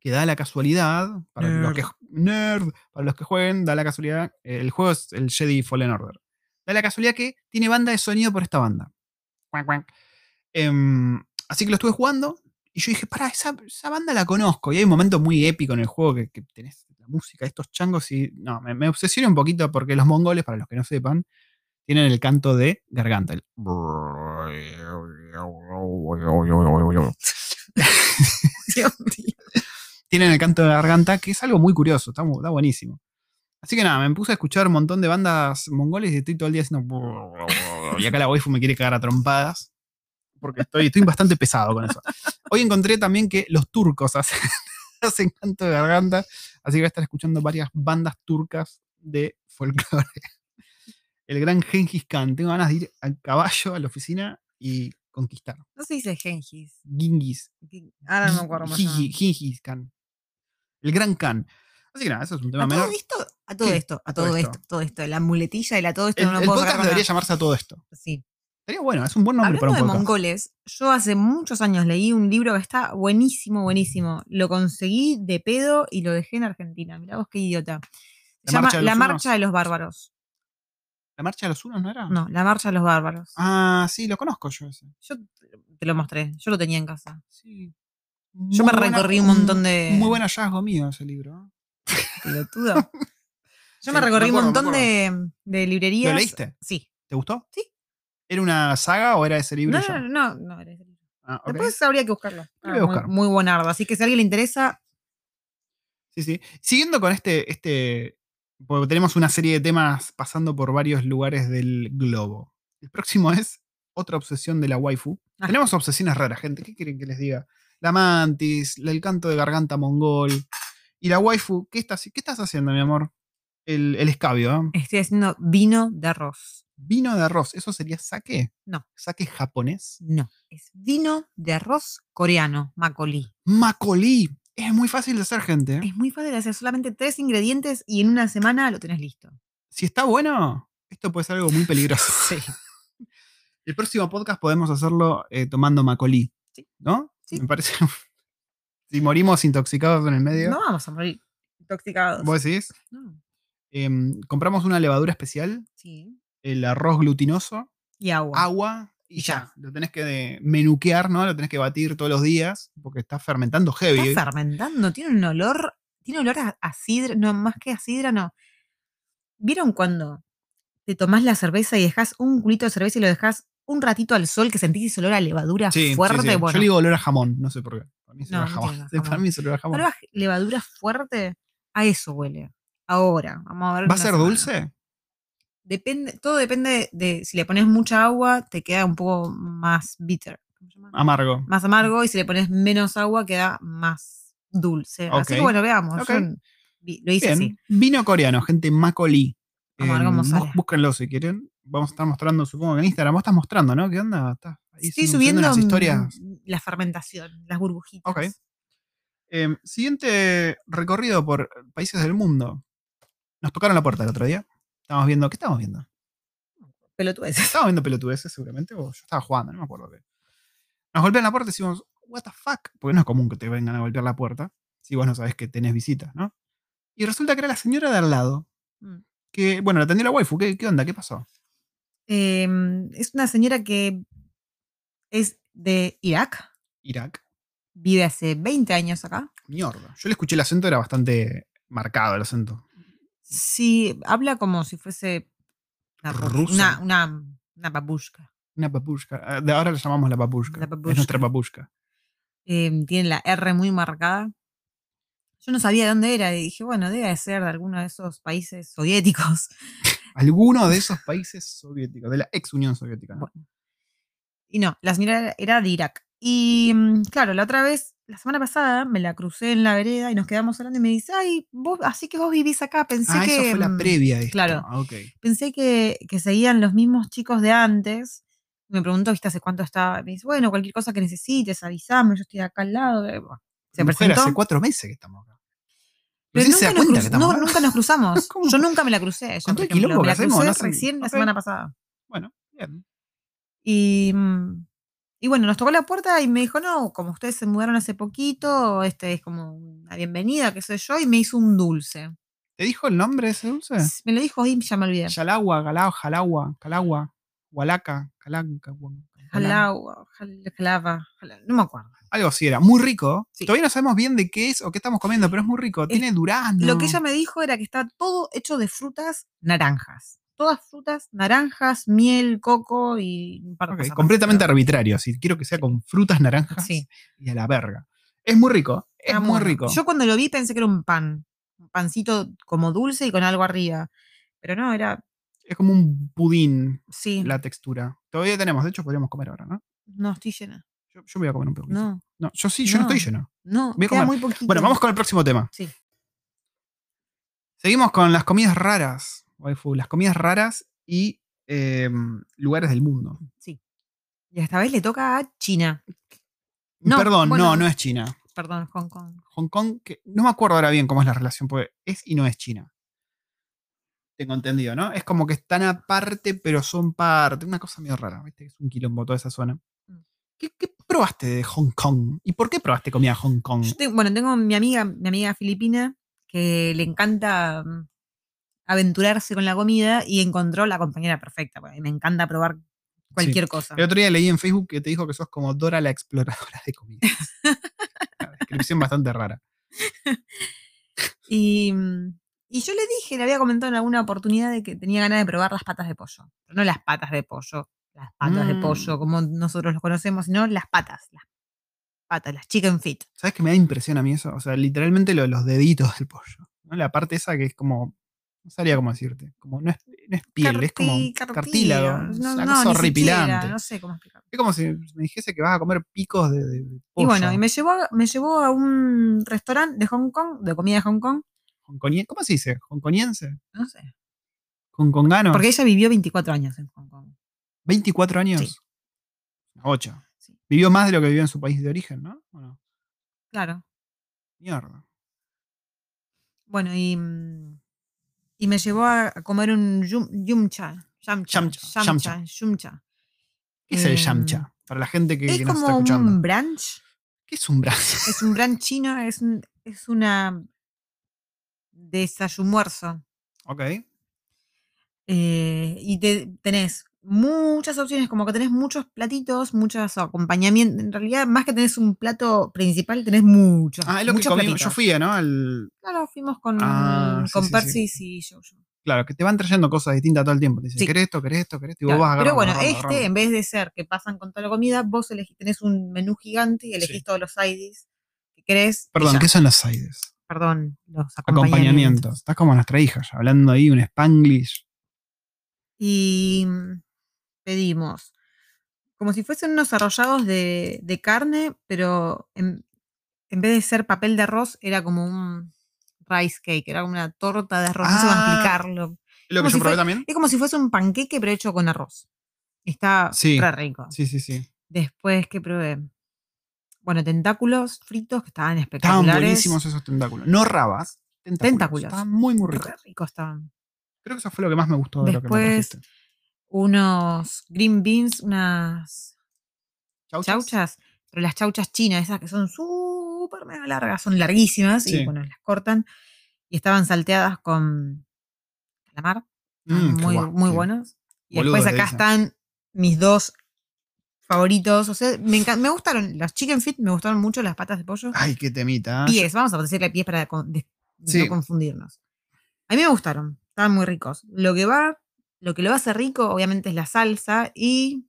Que da la casualidad, para los que, nerd, para los que jueguen, da la casualidad, eh, el juego es el Jedi Fallen Order. Da la casualidad que tiene banda de sonido por esta banda. Cuac, cuac. Em, así que lo estuve jugando y yo dije, pará, esa, banda la conozco. Y hay un momento muy épico en el juego que, que tenés la música estos changos y no, me, obsesioné un poquito porque los mongoles, para los que no sepan, tienen el canto de garganta. tienen el canto de garganta, que es algo muy curioso, está, está buenísimo. Así que nada, me puse a escuchar un montón de bandas mongoles y estoy todo el día haciendo. Y acá la waifu me quiere cagar a trompadas. Porque estoy, estoy bastante pesado con eso. Hoy encontré también que los turcos hacen, hacen canto de garganta. Así que voy a estar escuchando varias bandas turcas de folclore. El gran Gengis Khan. Tengo ganas de ir a caballo a la oficina y conquistar. No se dice Gengis. Gingis. Ahora no me acuerdo más. Gengis Khan. El gran Khan. Así que nada, eso es un tema A todo menor. esto, a todo ¿Qué? esto, a todo esto, todo esto, la muletilla y la todo esto El, no lo el puedo podcast debería la- llamarse a todo esto. Sí. Estaría bueno, es un buen nombre Hablando para un de podcast. mongoles, yo hace muchos años leí un libro que está buenísimo, buenísimo. Lo conseguí de pedo y lo dejé en Argentina. Mirá vos qué idiota. ¿La Se llama Marcha La? Marcha de los Bárbaros. ¿La marcha de los unos no era? No, La Marcha de los Bárbaros. Ah, sí, lo conozco yo ese. Yo te lo mostré, yo lo tenía en casa. Sí. Yo me recorrí un montón de- Muy buen hallazgo mío ese libro. Pelotudo. Yo me me recorrí acuerdo, un montón de, de librerías. ¿Lo leíste? Sí. ¿Te gustó? Sí. ¿Era una saga o era ese libro? No, ya? no, no, no, era ese libro. Ah. Después habría que buscarlo. Ah, buscar. Muy, muy buenardo. Así que si a alguien le interesa, Sí, sí. Siguiendo con este, este. Porque tenemos una serie de temas pasando por varios lugares del globo. El próximo es otra obsesión de la waifu. Ah. Tenemos obsesiones raras, gente. ¿Qué quieren que les diga? La mantis, el canto de garganta mongol. Y la waifu, ¿qué estás, qué estás haciendo, mi amor? El, el escabio, ¿eh? estoy haciendo vino de arroz. Vino de arroz, ¿eso sería sake? No. ¿Sake japonés? No, es vino de arroz coreano, makgeolli. Macolí. Es muy fácil de hacer, gente. ¿eh? Es muy fácil de hacer, solamente tres ingredientes y en una semana lo tenés listo. Si está bueno, esto puede ser algo muy peligroso. Sí. El próximo podcast podemos hacerlo eh, tomando macolí. Sí. ¿No? Sí. Me parece. si morimos intoxicados en el medio. No vamos a morir intoxicados. ¿Vos decís? No. Em, compramos una levadura especial, Sí. El arroz glutinoso, Y agua. agua y Y ya. ya. Lo tenés que menuquear, ¿no? Lo tenés que batir todos los días porque está fermentando heavy. Está fermentando, tiene un olor, tiene olor a, a sidra, no, más que a sidra, no. ¿Vieron cuando te tomás la cerveza y dejas un culito de cerveza y lo dejas un ratito al sol que sentís ese olor a levadura Sí, fuerte? sí. Bueno, Yo le digo olor a jamón, no sé por qué. Para mí es No, olor a no jamón. Para mí olor a jamón. levadura fuerte, a eso huele. Ahora, vamos a ver. ¿Va a ser semana. dulce? Depende, todo depende de si le pones mucha agua, te queda un poco más bitter. Amargo. Más amargo, y si le pones menos agua, queda más dulce. Así que bueno, veamos. Yo lo hice Bien. así. Vino coreano, gente, Macaulay. Amargo bú- búsquenlo si quieren. Vamos a estar mostrando, supongo que en Instagram. Vos estás mostrando, ¿no? ¿Qué onda? ¿Estás ahí Estoy subiendo unas historias. mm, la fermentación, las burbujitas. Ok. Em, siguiente recorrido por países del mundo. Nos tocaron la puerta el otro día. Estábamos viendo, ¿qué estábamos viendo? Pelotudeces. Estábamos viendo pelotudeces seguramente, o yo estaba jugando, no me acuerdo qué. Nos golpean la puerta y decimos, what the fuck, porque no es común que te vengan a golpear la puerta, si vos no sabés que tenés visitas, ¿no? Y resulta que era la señora de al lado, Mm. que, bueno, la atendió la waifu, ¿qué, qué onda? ¿Qué pasó? Em, es una señora que es de Irak, Irak. vive hace 20 años acá. Mierda. Yo le escuché el acento, era bastante marcado el acento. Sí, habla como si fuese una, ru- Rusa. una, una, una babushka. Una papushka. Ah, De ahora la llamamos la papushka. La Es papushka. nuestra papushka. Em, tiene la R muy marcada. Yo no sabía de dónde era y dije, bueno, debe ser de alguno de esos países soviéticos. Alguno de esos países soviéticos, de la ex Unión Soviética. ¿no? Bueno. Y no, la señora era de Irak. Y mm, claro, la otra vez, la semana pasada, me la crucé en la vereda y nos quedamos hablando y me dice, ay, vos, así que vos vivís acá. Pensé ah, que. eso fue la mm, previa. esto. claro. Ah, ok. Pensé que, que seguían los mismos chicos de antes. Me preguntó, ¿viste hace cuánto estaba? Me dice, bueno, cualquier cosa que necesites, avísame, yo estoy acá al lado. Eh, bueno, Se Mujer, presentó. hace cuatro meses que estamos acá. Pero nunca nos, que estamos no, nunca nos cruzamos. ¿Cómo? Yo nunca me la crucé. Yo, me la hacemos, crucé no sé- recién la ok. semana pasada. Bueno, bien. Y, mm, y bueno, nos tocó la puerta y me dijo, no, como ustedes se mudaron hace poquito, este es como una bienvenida, qué sé yo, y me hizo un dulce. ¿Te dijo el nombre de ese dulce? Me lo dijo y ya me olvidé. Yalagua, Galao, Jalagua, Calagua, Hualaca, Calanca. Huan- Jalao, jal- jalava, jala- no me acuerdo. Algo así era. Muy rico. Sí. Todavía no sabemos bien de qué es o qué estamos comiendo, pero es muy rico. Tiene durazno. Lo que ella me dijo era que está todo hecho de frutas naranjas. Todas frutas, naranjas, miel, coco y un par de cosas completamente arbitrario. Si quiero que sea con frutas naranjas Sí. y a la verga. Es muy rico. Es muy rico. Yo cuando lo vi pensé que era un pan. Un pancito como dulce y con algo arriba. Pero no, era. Es como un pudín Sí. la textura. Todavía tenemos, de hecho podríamos comer ahora, ¿no? No, estoy llena. Yo, yo voy a comer un poquito. No, No, yo sí, yo no, No. estoy lleno. no. Voy a comer. muy poquito. Bueno, vamos con el próximo tema. Sí. Seguimos con las comidas raras, waifu. Las comidas raras y em, lugares del mundo. Sí. Y esta vez le toca a China. No, Perdón, bueno. no, no es China. Perdón, Hong Kong. Hong Kong, que no me acuerdo ahora bien cómo es la relación, porque es y no es China. Tengo entendido, ¿no? Es como que están aparte, pero son parte. Una cosa medio rara, ¿viste? Es un quilombo toda esa zona. Mm. ¿Qué, qué probaste de Hong Kong? ¿Y por qué probaste comida Hong Kong? Yo bueno, tengo mi amiga, mi amiga filipina, que le encanta mm, aventurarse con la comida y encontró la compañera perfecta. porque mí me encanta probar cualquier cosa. El otro día leí en Facebook que te dijo que sos como Dora la exploradora de comida. Una descripción bastante rara. Y, mm, y yo le dije, le había comentado en alguna oportunidad de que tenía ganas de probar las patas de pollo. Pero no las patas de pollo, las patas de Mm. pollo como nosotros los conocemos, sino las patas, las patas, las chicken feet. ¿Sabes que me da impresión a mí eso? O sea, literalmente lo- los deditos del pollo. ¿no? La parte esa que es como. No sabría cómo decirte. Como no es, no es piel, es como Carti- cartílago. cartílago. Es No, una no, cosa ni siquiera, horripilante. no sé cómo explicarlo. Es como si me dijese que vas a comer picos de, de- de Y bueno, y me llevó, a- me llevó a un restaurante de Hong Kong, de comida de Hong Kong, ¿Cómo se dice? ¿Hongkoniense? no sé. ¿Hongkongano? Porque ella vivió 24 años en Hong Kong. ¿24 años? Sí. Ocho. Sí. Vivió más de lo que vivió en su país de origen, ¿no? ¿O no? Claro. Mierda. Bueno, y, mm, y me llevó a comer un yum, yumcha. Yamcha. Yamcha, Yamcha. yamcha. yumcha. ¿Qué es el Em, yamcha? Para la gente que, Es que nos está como escuchando. un brunch. ¿Qué es un brazo? Es un brunch chino, es, un- es una desayumuerzo. ok. Eh, y te, tenés muchas opciones, como que tenés muchos platitos, muchos acompañamientos. En realidad, más que tenés un plato principal, tenés muchos. Ah, es lo que muchos. Yo platitos. fui, ¿no? Al, Claro, fuimos con, Ah, sí, con sí, sí. Persis y yo. claro, que te van trayendo cosas distintas todo el tiempo. Te dicen. ¿querés esto? ¿Querés esto? ¿Querés esto? Y Claro, vos vas Pero bueno, agarrando, este, agarrando. en vez de ser que pasan con toda la comida, vos elegís, tenés un menú gigante y elegís todos los sides que querés. Perdón. ¿qué son los sides? Perdón, los acompañamientos. Acompañamientos. Estás como nuestra hija, ya, hablando ahí un spanglish. Y mm, pedimos como si fuesen unos arrollados de, de carne, pero en, en vez de ser papel de arroz, era como un rice cake, era una torta de arroz. No sé cómo Ah. explicarlo. ¿Es lo Como que yo probé fue- también? Es como si fuese un panqueque, pero hecho con arroz. Está Sí. rico. Sí, sí, sí. Después, ¿qué probé? Bueno, tentáculos fritos que estaban Estaban espectaculares. buenísimos esos tentáculos. No rabas, tentáculos. Tentáculos. Estaban muy, muy ricos. Re ricos estaban. Creo que eso fue lo que más me gustó de lo que me trajiste. Unos green beans, unas ¿Chauchas? chauchas, pero las chauchas chinas, esas que son súper mega largas, son larguísimas Sí. y bueno, las cortan y estaban salteadas con calamar, Mm, muy, guau, muy sí. buenos. Y después acá están mis dos favoritos, o sea, me, me gustaron, los chicken feet me gustaron mucho, las patas de pollo. Ay, qué temita. pies, vamos a decirle pies para con- de- Sí. no confundirnos. A mí me gustaron, estaban muy ricos. Lo que va, lo que lo hace rico, obviamente, es la salsa y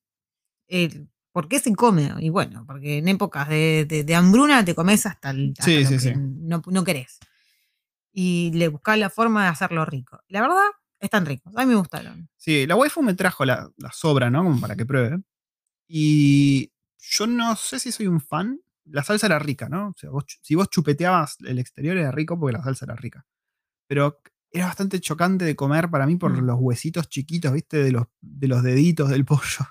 el por qué se come. Y bueno, porque en épocas de, de- de hambruna te comes hasta, el, hasta Sí, lo sí, que sí. No, no querés. Y le buscás la forma de hacerlo rico. La verdad, están ricos. A mí me gustaron. Sí, la waifu me trajo la, la sobra, ¿no? Como para que pruebe. Y yo no sé si soy un fan. La salsa era rica, ¿no? O sea, vos si vos chupeteabas el exterior era rico porque la salsa era rica. Pero era bastante chocante de comer para mí por Mm. los huesitos chiquitos, ¿viste? De los, de los deditos del pollo.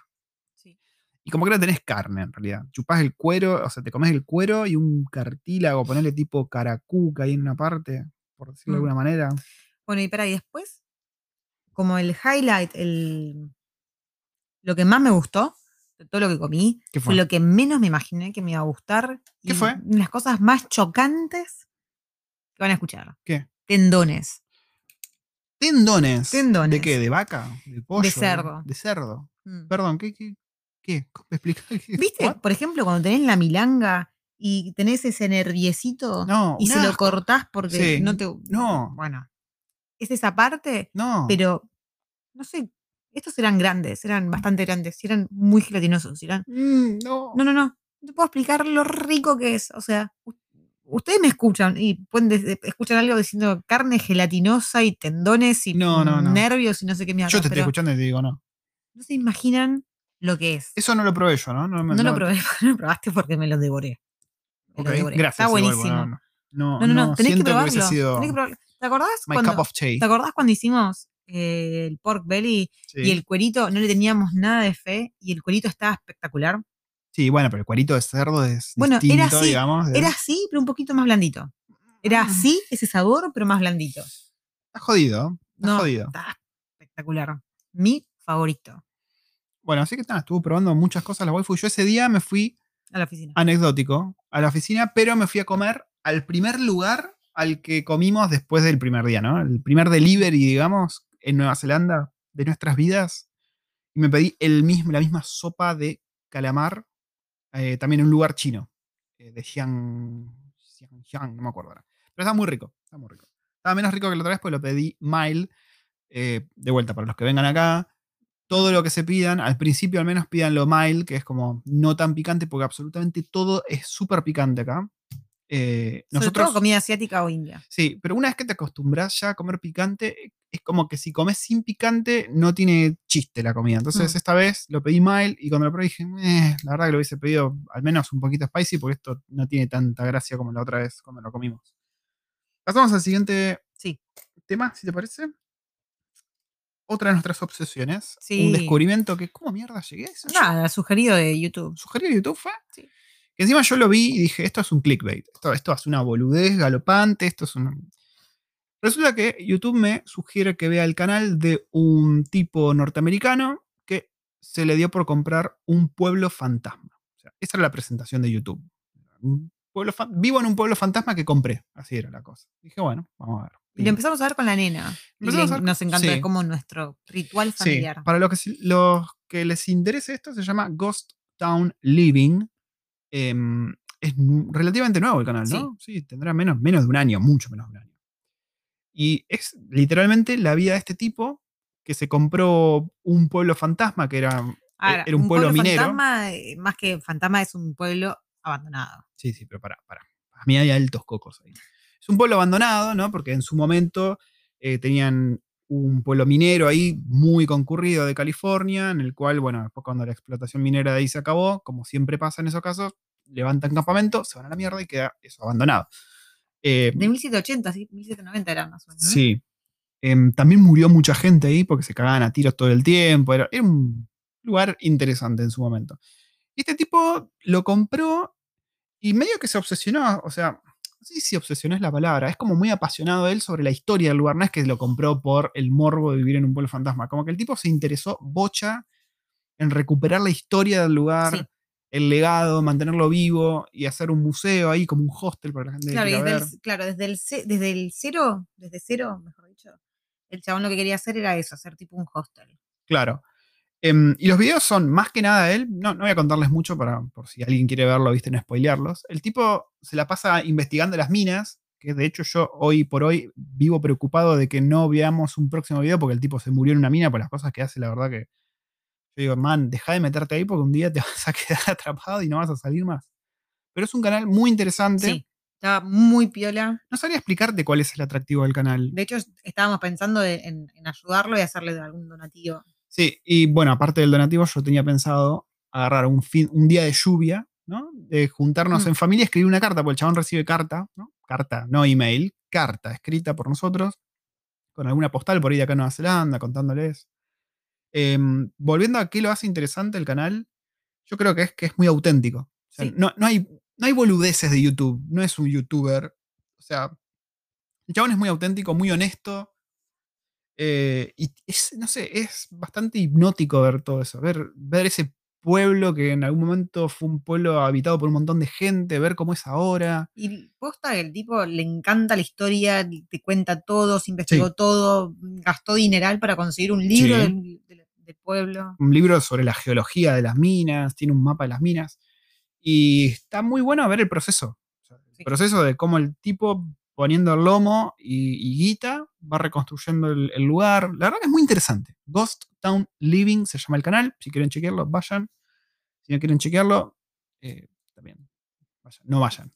Sí. Y como que no tenés carne, en realidad. Chupás el cuero, o sea, te comes el cuero y un cartílago, ponerle tipo caracuca ahí en una parte, por decirlo de Mm. alguna manera. Bueno, y para y después, como el highlight, el, lo que más me gustó de todo lo que comí, ¿Qué fue fue? lo que menos me imaginé que me iba a gustar. ¿Qué y fue? Las cosas más chocantes que van a escuchar. ¿Qué? Tendones. Tendones. Tendones. ¿De qué? ¿De vaca? ¿De pollo? cerdo. De cerdo. Mm. Perdón, ¿qué? ¿Qué? ¿Qué? ¿Me explicás? qué? ¿Viste, ¿What? por ejemplo, cuando tenés la milanga y tenés ese nerviecito No, y se lo cortás porque Sí. no te. No. Bueno, es esa parte, No. pero no sé. Estos eran grandes, eran bastante grandes, eran muy gelatinosos. Eran, Mm, no. No, no, no. No te puedo explicar lo rico que es. O sea, ustedes me escuchan y pueden des- escuchar algo diciendo carne gelatinosa y tendones y No, no, no. nervios y no sé qué mierda. Yo te estoy escuchando y te digo no. No se imaginan lo que es. Eso no lo probé yo, ¿no? No, me- lo probé, no lo probaste porque me lo devoré. Me lo devoré. Gracias. Está buenísimo. no, no, no, tenés que probarlo. hubiese sido tenés que probarlo. ¿Te acordás, my cuando, cup of tea. ¿Te acordás cuando hicimos eh, el pork belly Sí. y el cuerito? No le teníamos nada de fe y el cuerito estaba espectacular. Sí, bueno, pero el cuarito de cerdo es Bueno, era distinto, así, digamos. de- Era así, pero un poquito más blandito. Era Mm. así, ese sabor, pero más blandito. Está jodido. Está No, jodido. está espectacular. Mi favorito Bueno, así que nada, estuve probando muchas cosas la waifu. Yo ese día me fui a la oficina. anecdótico a la oficina, pero me fui a comer al primer lugar al que comimos después del primer día, ¿no? El primer delivery, digamos, en Nueva Zelanda de nuestras vidas. Y me pedí el mismo, la misma sopa de calamar, eh, también un lugar chino, eh, de Xiang, no me acuerdo ahora. Pero está muy rico, está muy rico. Estaba menos rico que la otra vez, porque lo pedí mild. eh, de vuelta, para los que vengan acá, todo lo que se pidan, al principio al menos pidan lo mild, que es como no tan picante, porque absolutamente todo es súper picante acá. Eh, Sobre nosotros, todo comida asiática o india. sí, pero una vez que te acostumbras ya a comer picante, es como que si comes sin picante no tiene chiste la comida. Entonces Mm. esta vez lo pedí mild y cuando lo probé dije, "Eh, la verdad que lo hubiese pedido al menos un poquito spicy porque esto no tiene tanta gracia como la otra vez cuando lo comimos. Pasamos al siguiente Sí. tema, si te parece. Otra de nuestras obsesiones. Sí. Un descubrimiento que, ¿cómo mierda llegué a eso? Nada, sugerido de YouTube. ¿Sugerido de YouTube fue? Sí. Que encima yo lo vi y dije, esto es un clickbait. Esto, esto es una boludez galopante. Esto es un. Resulta que YouTube me sugiere que vea el canal de un tipo norteamericano que se le dio por comprar un pueblo fantasma. O sea, esa era la presentación de YouTube. Un pueblo fa- vivo en un pueblo fantasma que compré. Así era la cosa. Dije, bueno, vamos a ver. Y lo empezamos a ver con la nena. Y le- nos encantó, sí. como nuestro ritual Sí, familiar. para los que, si- los que les interese esto, se llama Ghost Town Living. Em, es relativamente nuevo el canal, ¿no? Sí, tendrá menos, menos de un año, mucho menos de un año. Y es literalmente la vida de este tipo que se compró un pueblo fantasma que era, Ahora, era un, pueblo, minero. fantasma, eh, más que fantasma, es un pueblo abandonado. Sí, sí, pero para, para. A mí hay altos cocos ahí. Es un pueblo abandonado, ¿no? Porque en su momento eh, tenían un pueblo minero ahí muy concurrido de California, en el cual, bueno, después cuando la explotación minera de ahí se acabó, como siempre pasa en esos casos, levantan campamento, se van a la mierda y queda eso abandonado. Eh, De 1780, sí, 1790 era más o menos. ¿no? Sí. Em, también murió mucha gente ahí porque se cagaban a tiros todo el tiempo. Era, era un lugar interesante en su momento. Y este tipo lo compró y medio que se obsesionó. O sea, no sé si obsesionó es la palabra, es como muy apasionado él sobre la historia del lugar, no es que lo compró por el morbo de vivir en un pueblo fantasma, como que el tipo se interesó bocha en recuperar la historia del lugar, Sí. el legado, mantenerlo vivo y hacer un museo ahí como un hostel para la gente Claro, desde ver. el, claro, desde el, desde el cero, desde cero, mejor dicho, el chabón lo que quería hacer era eso, hacer tipo un hostel. Claro. Em, y los videos son más que nada él. No, no voy a contarles mucho para, por si alguien quiere verlo, viste, no spoilearlos. El tipo se la pasa investigando las minas, que de hecho yo hoy por hoy vivo preocupado de que no veamos un próximo video porque el tipo se murió en una mina por las cosas que hace, la verdad que. Yo digo, man, deja de meterte ahí porque un día te vas a quedar atrapado y no vas a salir más. Pero es un canal muy interesante. Sí, estaba muy piola. No sabría explicarte cuál es el atractivo del canal. De hecho, estábamos pensando en ayudarlo y hacerle algún donativo. Sí, y bueno, aparte del donativo, yo tenía pensado agarrar un, fin, un día de lluvia, ¿no? De juntarnos Mm. en familia, escribir una carta, porque el chabón recibe carta, ¿no? Carta, no email, carta escrita por nosotros, con alguna postal por ahí de acá en Nueva Zelanda, contándoles. Em, volviendo a qué lo hace interesante el canal, yo creo que es que es muy auténtico. O sea, Sí. no, no hay, no hay boludeces de YouTube, no es un youtuber. O sea, el chabón es muy auténtico, muy honesto. Eh, y es, no sé, es bastante hipnótico ver todo eso. Ver, ver ese pueblo que en algún momento fue un pueblo habitado por un montón de gente, ver cómo es ahora. Y posta que el tipo le encanta la historia, te cuenta todo, se investigó todo, gastó dineral para conseguir un libro Sí. del, del- del pueblo. Un libro sobre la geología de las minas, tiene un mapa de las minas. Y está muy bueno ver el proceso. O sea, el Sí. proceso de cómo el tipo poniendo el lomo y, y guita va reconstruyendo el, el lugar. La verdad que es muy interesante. Ghost Town Living se llama el canal. Si quieren chequearlo, vayan. Si no quieren chequearlo, eh, también vayan. No vayan.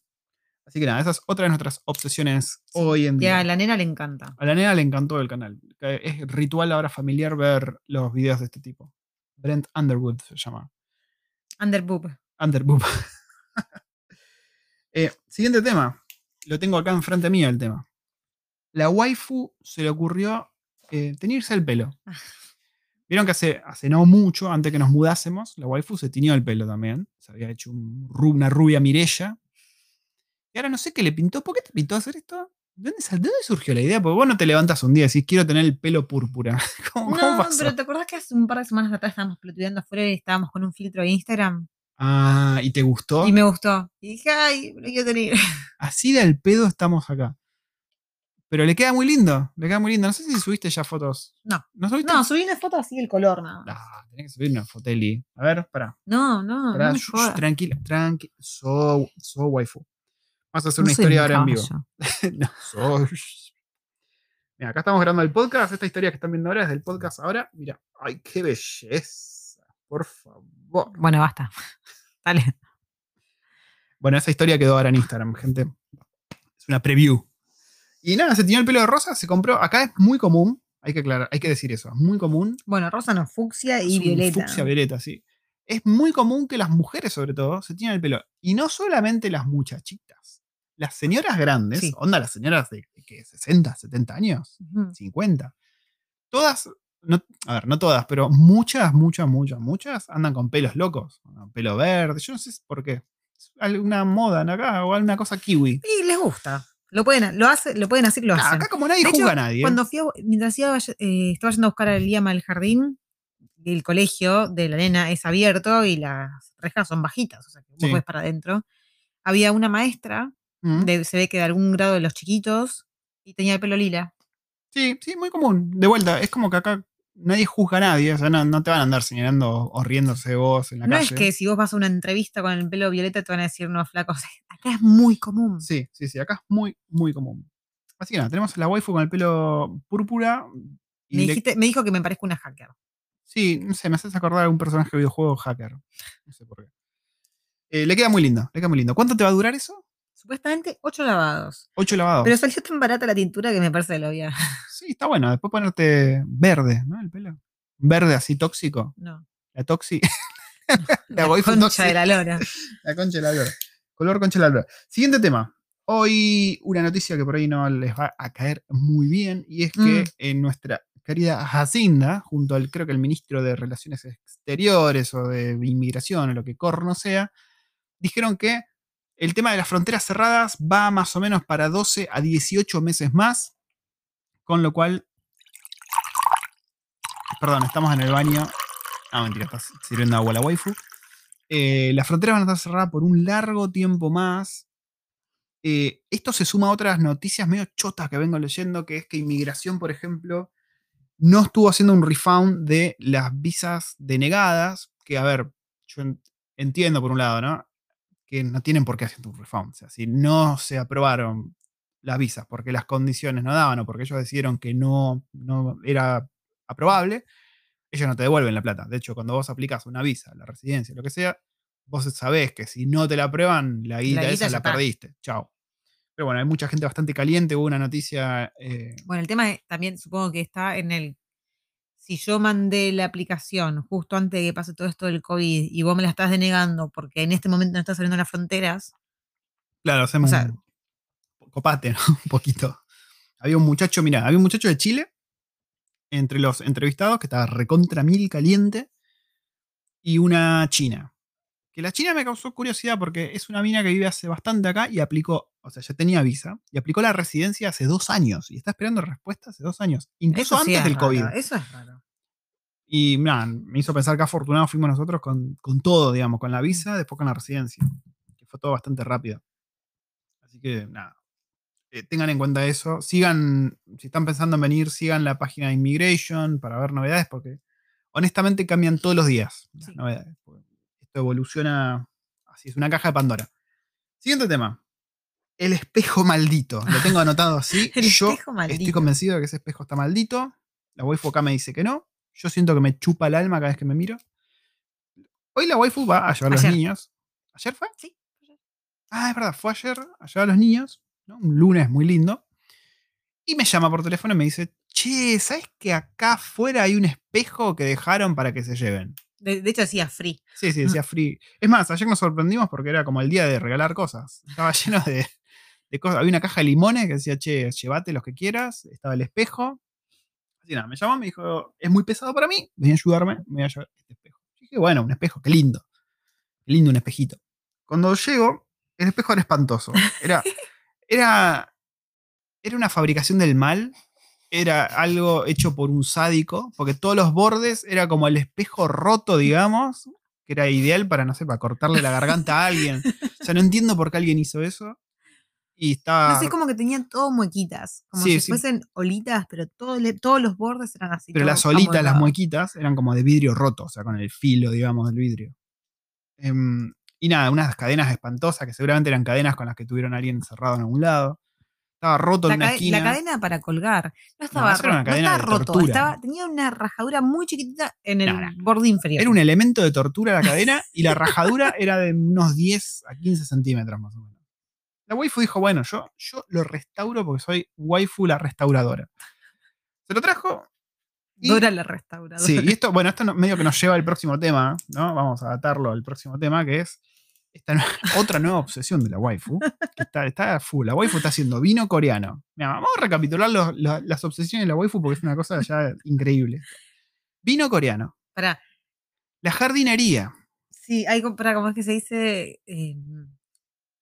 Así que nada, esa es otra de nuestras obsesiones Sí. hoy en Y día. a la nena le encanta. A la nena le encantó el canal. Es ritual ahora familiar ver los videos de este tipo. Brent Underwood se llama. Underboob. Underboob. Eh, siguiente tema. Lo tengo acá enfrente mío el tema. La waifu se le ocurrió eh, teñirse el pelo. Vieron que hace, hace no mucho, antes que nos mudásemos, la waifu se tiñó el pelo también. Se había hecho un una rubia Mirella. Y ahora no sé qué le pintó. ¿Por qué te pintó hacer esto? ¿De dónde, sal- de dónde surgió la idea? Porque vos no te levantas un día y decís, quiero tener el pelo púrpura. ¿Cómo, cómo No, pasó? pero ¿te acordás que hace un par de semanas atrás estábamos pelotudeando afuera y estábamos con un filtro de Instagram? Ah, ¿y te gustó? Y me gustó. Y dije, ay, lo quiero tener. Así de al pedo estamos acá. Pero le queda muy lindo, le queda muy lindo. No sé si subiste ya fotos. No. ¿No subiste? No, subí una foto así el color nada más. Ah, tenés que subir una foteli. A ver, pará. No, no, pará, no me jodas. tranquila, tranquila. So, so waifu. Vamos a hacer No una historia ahora en vivo. no, so. Mira, acá estamos grabando el podcast. Esta historia que están viendo ahora es del podcast ahora. Mira, ay, qué belleza. Por favor. Bueno, basta. Dale. Bueno, esa historia quedó ahora en Instagram, gente. Es una preview. Y nada, se tiñó el pelo de rosa, se compró. Acá es muy común, hay que aclarar, hay que decir eso. Es muy común. Bueno, rosa no, fucsia y violeta. Fucsia violeta, sí. Es muy común que las mujeres, sobre todo, se tiñan el pelo. Y no solamente las muchachitas. Las señoras grandes, Sí. onda las señoras de ¿qué? 60, 70 años, Ujú. 50. Todas, no, a ver, no todas, pero muchas, muchas, muchas, muchas andan con pelos locos. con Pelo verde, yo no sé por qué. Alguna moda acá o alguna cosa kiwi. Y les gusta. Lo pueden, lo hace, lo pueden hacer, lo hacen. acá como nadie De hecho, juzga a nadie. Cuando fui a- mientras iba, eh, estaba yendo a buscar a Liam al jardín, el colegio de la nena es abierto y las rejas son bajitas, o sea que vos Sí. puedes para adentro. Había una maestra, Mm. de- se ve que de algún grado de los chiquitos, y tenía el pelo lila. Sí, sí, muy común. De vuelta, es como que acá nadie juzga a nadie. O sea, no, no te van a andar señalando o riéndose de vos en la No calle. es que si vos vas a una entrevista con el pelo violeta te van a decir no, flaco. o sea, acá es muy común. Sí, sí, sí, acá es muy, muy común. Así que nada, tenemos a la waifu con el pelo púrpura. Y Me, le- dijiste- me dijo que me parezco una hacker. sí, no sé, me haces acordar a un personaje de videojuego hacker. No sé por qué. Eh, le queda muy lindo, le queda muy lindo. ¿Cuánto te va a durar eso? Supuestamente ocho lavados. Ocho lavados. Pero salió tan barata la tintura que me parece que lo había. Sí, está bueno. Después ponerte verde, ¿no? El pelo. Verde así tóxico. No. La toxi. la La waifu concha de la lora. La concha de la lora. Color concha de la lora. Siguiente tema. Hoy una noticia que por ahí no les va a caer muy bien y es que Mm. en nuestra querida Jacinda, junto al creo que el ministro de Relaciones Exteriores o de Inmigración o lo que corno sea, dijeron que El tema de las fronteras cerradas va más o menos para 12 a 18 meses más, con lo cual... Perdón, estamos en el baño. Ah, mentira, está sirviendo agua la waifu. Eh, las fronteras van a estar cerradas por un largo tiempo más. Eh, esto se suma a otras noticias medio chotas que vengo leyendo, que es que inmigración, por ejemplo, no estuvo haciendo un refund de las visas denegadas, que a ver, yo entiendo por un lado, ¿no? Que no tienen por qué hacer un refund. O sea, si no se aprobaron las visas porque las condiciones no daban o porque ellos decidieron que no, no era aprobable, ellos no te devuelven la plata. De hecho, cuando vos aplicas una visa, la residencia, lo que sea, vos sabés que si no te la aprueban, la guita, esa la perdiste. Chao. Pero bueno, hay mucha gente bastante caliente. Hubo una noticia. Eh, bueno, el tema también supongo que está en el. Si yo mandé la aplicación justo antes de que pase todo esto del COVID y vos me la estás denegando porque en este momento no estás abriendo las fronteras. Claro, hacemos. un copate, ¿no? un poquito. Había un muchacho, mira, había un muchacho de Chile entre los entrevistados que estaba recontra mil caliente y una china. Que la china me causó curiosidad porque es una mina que vive hace bastante acá y aplicó, o sea, ya tenía visa y aplicó la residencia hace dos años y está esperando respuesta hace dos años, incluso antes del COVID. Eso es raro. Y me hizo pensar que afortunados fuimos nosotros con, con, todo, digamos, con la visa, después con la residencia, que fue todo bastante rápido. Así que nada, eh, tengan en cuenta eso. Sigan, si están pensando en venir, sigan la página de Immigration para ver novedades, porque honestamente cambian todos los días las novedades. Esto evoluciona así, es una caja de Pandora. Siguiente tema. El espejo maldito. Lo tengo anotado así. Yo estoy convencido de que ese espejo está maldito. La waifu acá me dice que no. Yo siento que me chupa el alma cada vez que me miro. Hoy la waifu va a llevar a los niños. ¿Ayer fue? Sí. Ah, es verdad, fue ayer a llevar a los niños un lunes muy lindo, y me llama por teléfono y me dice, che, ¿sabes que acá afuera hay un espejo que dejaron para que se lleven? De, hecho decía free. Sí, sí, decía free. Es más, ayer nos sorprendimos porque era como el día de regalar cosas. Estaba lleno de, cosas. Había una caja de limones que decía, che, llévate los que quieras. Estaba el espejo. Así nada, me llamó, me dijo, es muy pesado para mí, ven a ayudarme, me voy a llevar este espejo. Y dije, bueno, un espejo, qué lindo. Qué lindo un espejito. Cuando llego, el espejo era espantoso. Era Era, era una fabricación del mal, era algo hecho por un sádico, porque todos los bordes era como el espejo roto, digamos, que era ideal para, no sé, para cortarle la garganta a alguien. O sea, no entiendo por qué alguien hizo eso. Y estaba... No sé, como que tenían todo muequitas, como si fuesen olitas, pero todos los bordes eran así. Pero las olitas, las muequitas, eran como de vidrio roto, o sea, con el filo, digamos, del vidrio. Em, y nada, unas cadenas espantosas que seguramente eran cadenas con las que tuvieron a alguien encerrado en algún lado. Estaba roto en una esquina. La cadena para colgar. No estaba, roto. Estaba, tenía una rajadura muy chiquitita en el borde inferior. Era un elemento de tortura la cadena y la rajadura era de unos 10 a 15 centímetros más o menos. La waifu dijo, bueno, yo, yo lo restauro porque soy waifu la restauradora. Se lo trajo. Dora la restauradora. Sí, y esto, bueno, esto medio que nos lleva al próximo tema, ¿no? Vamos a atarlo al próximo tema, que es esta otra nueva obsesión de la waifu, que está, está full. La waifu está haciendo vino coreano. vamos a recapitular las obsesiones de la waifu porque es una cosa ya increíble. Vino coreano. Para. La jardinería. Sí, hay para, ¿cómo es que se dice? Em,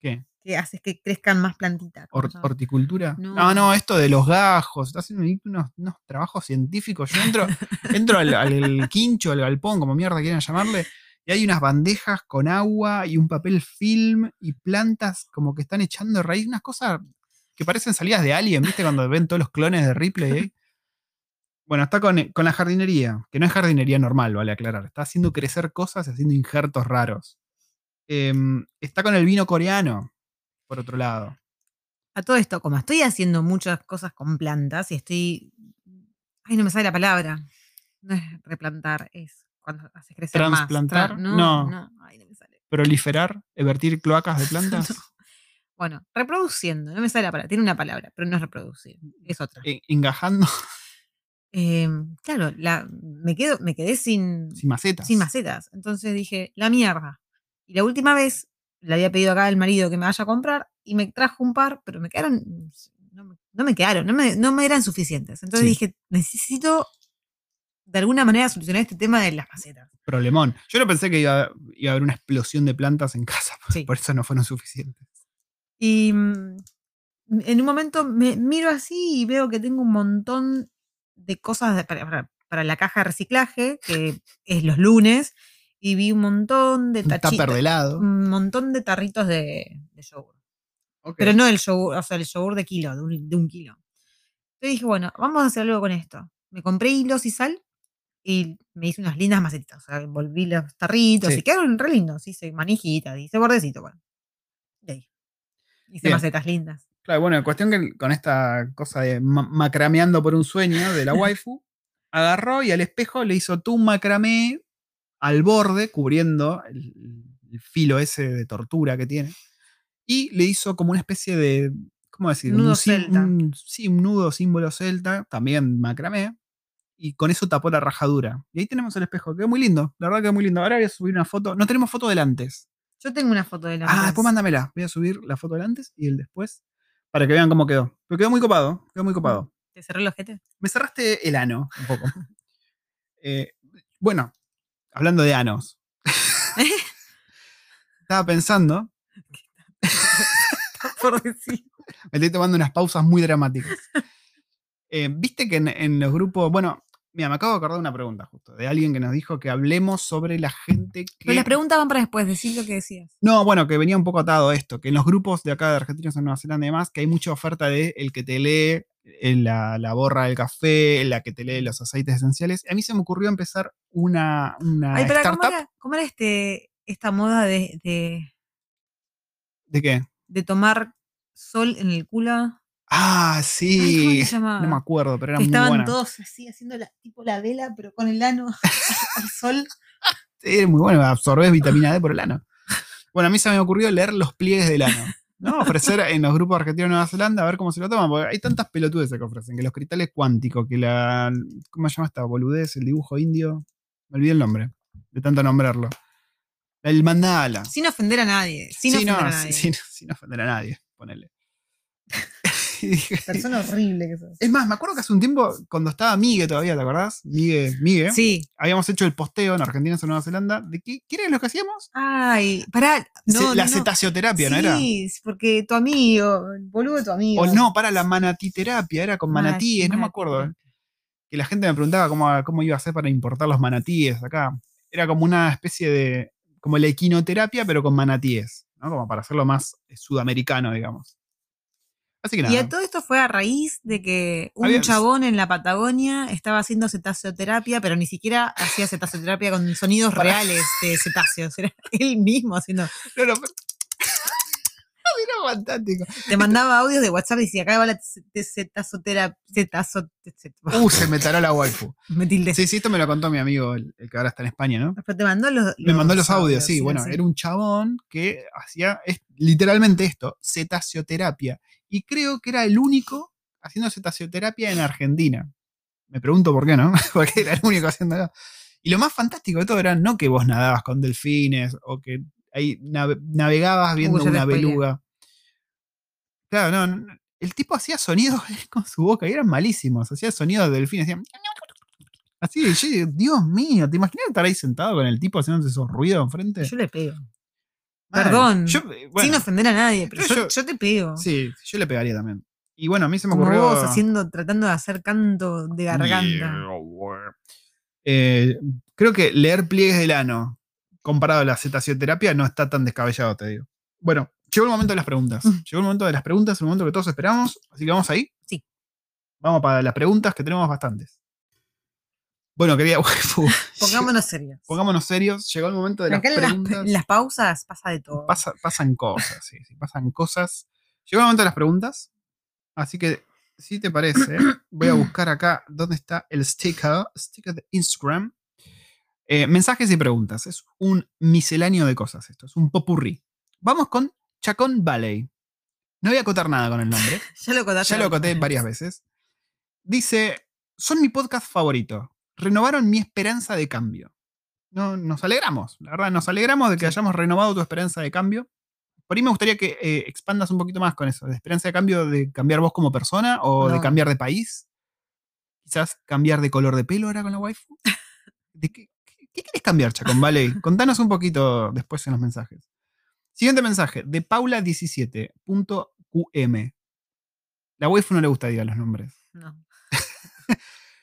¿Qué? Que haces que crezcan más plantitas. ¿Horticultura? No. no. esto de los gajos. Está haciendo unos, trabajos científicos. Yo entro, entro al, al, quincho, al galpón, como mierda quieran llamarle y hay unas bandejas con agua y un papel film y plantas como que están echando raíz, unas cosas que parecen salidas de Alien, ¿viste? Cuando ven todos los clones de Ripley. Bueno, está con, la jardinería, que no es jardinería normal, vale aclarar. Está haciendo crecer cosas y haciendo injertos raros. Em, está con el vino coreano, por otro lado. A todo esto, como estoy haciendo muchas cosas con plantas y estoy. Ay, no me sale la palabra. No es replantar, es cuando haces crecer ¿Transplantar? No, no. no. me sale. ¿Proliferar? ¿Evertir cloacas de plantas? Bueno, reproduciendo, no me sale la palabra, tiene una palabra, pero no es reproducir, es otra. E, ¿Engajando? Em, claro, la, me, quedo, me quedé sin, sin macetas. Sin macetas. Entonces dije, la mierda. Y la última vez le había pedido acá al marido que me vaya a comprar y me trajo un par, pero me quedaron, no, me quedaron, no me, no me eran suficientes. Entonces dije, necesito de alguna manera solucionar este tema de las macetas. Problemón. Yo no pensé que iba, iba a haber una explosión de plantas en casa, Sí. por eso no fueron suficientes. Y mm, en un momento me miro así y veo que tengo un montón de cosas de- para, para- para la caja de reciclaje, que es los lunes, y vi un montón de tachitos, de helado. un montón de tarritos de, de yogur. Ok. Pero no el yogur, o sea, el yogur de kilo, de un, de un kilo. Entonces dije, bueno, vamos a hacer algo con esto. Me compré hilos y sal y me hice unas lindas macetitas. O sea, envolví los tarritos Sí. y quedaron re lindos. Hice manijita, hice bordecito, bueno. Y ahí. Hice Bien. macetas lindas. Claro, bueno, cuestión que con esta cosa de ma- macrameando por un sueño de la waifu, agarró y al espejo le hizo tú un macramé al borde, cubriendo el, el filo ese de tortura que tiene, y le hizo como una especie de, ¿cómo decir? Nudo un, celta. un- sí, un nudo símbolo celta, también macramé, y con eso tapó la rajadura. Y ahí tenemos el espejo, quedó muy lindo, la verdad quedó muy lindo. Ahora voy a subir una foto, no tenemos foto del antes. Yo tengo una foto de la Ah, después mándamela. Voy a subir la foto del antes y el después para que vean cómo quedó. Pero quedó muy copado. Quedó muy copado. ¿Te cerré el ojete? Me cerraste el ano un poco. Eh, bueno, hablando de anos. Estaba pensando, Por decir. me estoy tomando unas pausas muy dramáticas. Eh, Viste que en, en los grupos, bueno, mira, me acabo de acordar de una pregunta justo, de alguien que nos dijo que hablemos sobre la gente que... Pero las preguntas van para después, decir lo que decías. No, bueno, que venía un poco atado a esto, que en los grupos de acá de argentinos en Nueva Zelanda y demás, que hay mucha oferta de el que te lee eh, la, la borra del café, la que te lee los aceites esenciales. A mí se me ocurrió empezar una, una Ay, pero ¿cómo startup. era, cómo era este, esta moda de, de, ¿De qué? de tomar sol en el culo? Ah, Ay, ¿cómo sí. se? No me acuerdo, pero era muy estaban buena. todos así, haciendo la, tipo la vela, pero con el ano al sol. Sí, muy bueno, absorbes vitamina D por el ano. Bueno, a mí se me ocurrió leer los pliegues del ano. ¿no? Ofrecer en los grupos argentinos de Nueva Zelanda a ver cómo se lo toman, porque hay tantas pelotudes que ofrecen, que los cristales cuánticos, que la. ¿Cómo se llama esta boludez? El dibujo indio. Me olvidé el nombre, de tanto nombrarlo. El mandala. Sin ofender a nadie. Sin Sí, ofender no, a nadie. sin, sin ofender a nadie, ponele. Persona horrible que sos. es más, me acuerdo que hace un tiempo, cuando estaba Migue todavía, ¿te acordás? Migue, Migue. Sí. Habíamos hecho el posteo en Argentina en Nueva Zelanda. ¿De qué, qué era lo que hacíamos? Ay, pará. No, la no, no. cetaceoterapia, ¿no era? Sí, porque tu amigo, el boludo de tu amigo. O no, para la manatiterapia, era con Manat- manatíes, no me acuerdo. Que la gente me preguntaba cómo, cómo iba a hacer para importar los manatíes acá. Era como una especie de. como la equinoterapia, pero con manatíes, ¿no? Como para hacerlo más eh, sudamericano, digamos. Así que nada. Y a todo esto fue a raíz de que un Había- chabón en la Patagonia estaba haciendo cetáceo-terapia, pero ni siquiera hacía cetáceo-terapia con sonidos reales de cetáceos. Era él mismo haciendo. No, no, pero- Era fantástico. Te mandaba audios de WhatsApp y decía, acá va la. Cetazo, Uh, se me taró la waifu. me tilde. Sí, sí, esto me lo contó mi amigo, el, el que ahora está en España, ¿no? Pero te mandó los, Me mandó los audios, sí. Bueno, sí. era un chabón que hacía es- literalmente esto, cetaceoterapia. Y creo que era el único haciendo cetaceoterapia en Argentina. Me pregunto por qué, ¿no? Porque era el único haciendo. Y lo más fantástico de todo era no que vos nadabas con delfines o que ahí nave- navegabas viendo ya te una beluga. Claro, no. El tipo hacía sonidos con su boca y eran malísimos. Hacía sonidos de delfines. Hacían. Así, yo, Dios mío, ¿te imaginas estar ahí sentado con el tipo haciendo esos ruidos enfrente? Yo le pego. Perdón. Yo, eh, bueno, Sin ofender a nadie, pero yo- yo, yo- yo te pego. sí, yo le pegaría también. Y bueno, a mí se me Como ocurrió. vos haciendo, tratando de hacer canto de garganta. Eh, creo que leer pliegues del ano comparado a la cetaceoterapia no está tan descabellado, te digo. Bueno, llegó el momento de las preguntas. Mm. Llegó el momento de las preguntas, el momento que todos esperamos. Así que vamos ahí. Sí. Vamos para las preguntas que tenemos bastantes. Bueno, quería. Pongámonos serios. Pongámonos serios. Llegó el momento de las las, preguntas. en las pausas pasa de todo. Pasa- pasan cosas, sí, sí, pasan cosas. Llegó el momento de las preguntas. Así que, si te parece, voy a buscar acá dónde está el sticker, sticker de Instagram. Eh, mensajes y preguntas. Es un misceláneo de cosas esto, es un popurrí. Vamos con Chacón Valley. No voy a acotar nada con el nombre. ya lo. Ya lo acoté varias veces. Dice, son mi podcast favorito. Renovaron mi esperanza de cambio. No, nos alegramos, la verdad, nos alegramos de que hayamos renovado tu esperanza de cambio. Por ahí me gustaría que eh, expandas un poquito más con eso, de esperanza de cambio de cambiar vos como persona o de cambiar de país. Quizás cambiar de color de pelo ahora con la waifu. ¿De qué, qué, qué querés cambiar, Chacón? Vale, contanos un poquito después en los mensajes. Siguiente mensaje, de Paula17.qm. La waifu no le gusta diga los nombres. No.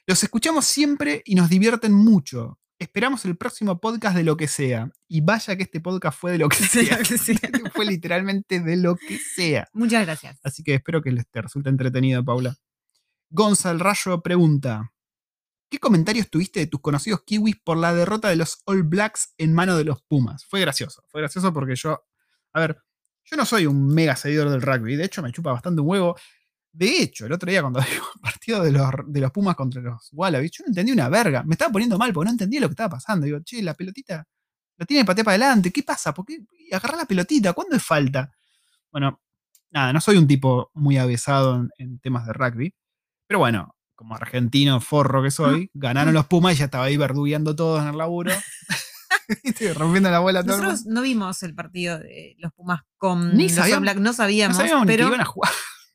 Los escuchamos siempre y nos divierten mucho. Esperamos el próximo podcast de lo que sea. Y vaya que este podcast fue de lo que sea. que sea. fue literalmente de lo que sea. Muchas gracias. Así que espero que les te resulte entretenido, Paula. Gonzal Rayo pregunta: ¿Qué comentarios tuviste de tus conocidos kiwis por la derrota de los All Blacks en mano de los Pumas? Fue gracioso. Fue gracioso porque yo. A ver, yo no soy un mega seguidor del rugby. De hecho, me chupa bastante un huevo. De hecho, el otro día cuando el partido de los, de los Pumas contra los Wallabies, yo no entendí una verga. Me estaba poniendo mal porque no entendía lo que estaba pasando. Digo, che, la pelotita la tiene patea para adelante. ¿Qué pasa? ¿Por qué? Agarrar la pelotita. ¿Cuándo es falta? Bueno, nada, no soy un tipo muy avesado en, en temas de rugby. Pero bueno, como argentino forro que soy, ganaron los Pumas y ya estaba ahí verdugueando todos en el laburo. Rompiendo la bola a todo Nosotros no vimos el partido de los Pumas con Ni los sabíamos- Black, no No sabíamos, sabíamos ni que iban a jugar.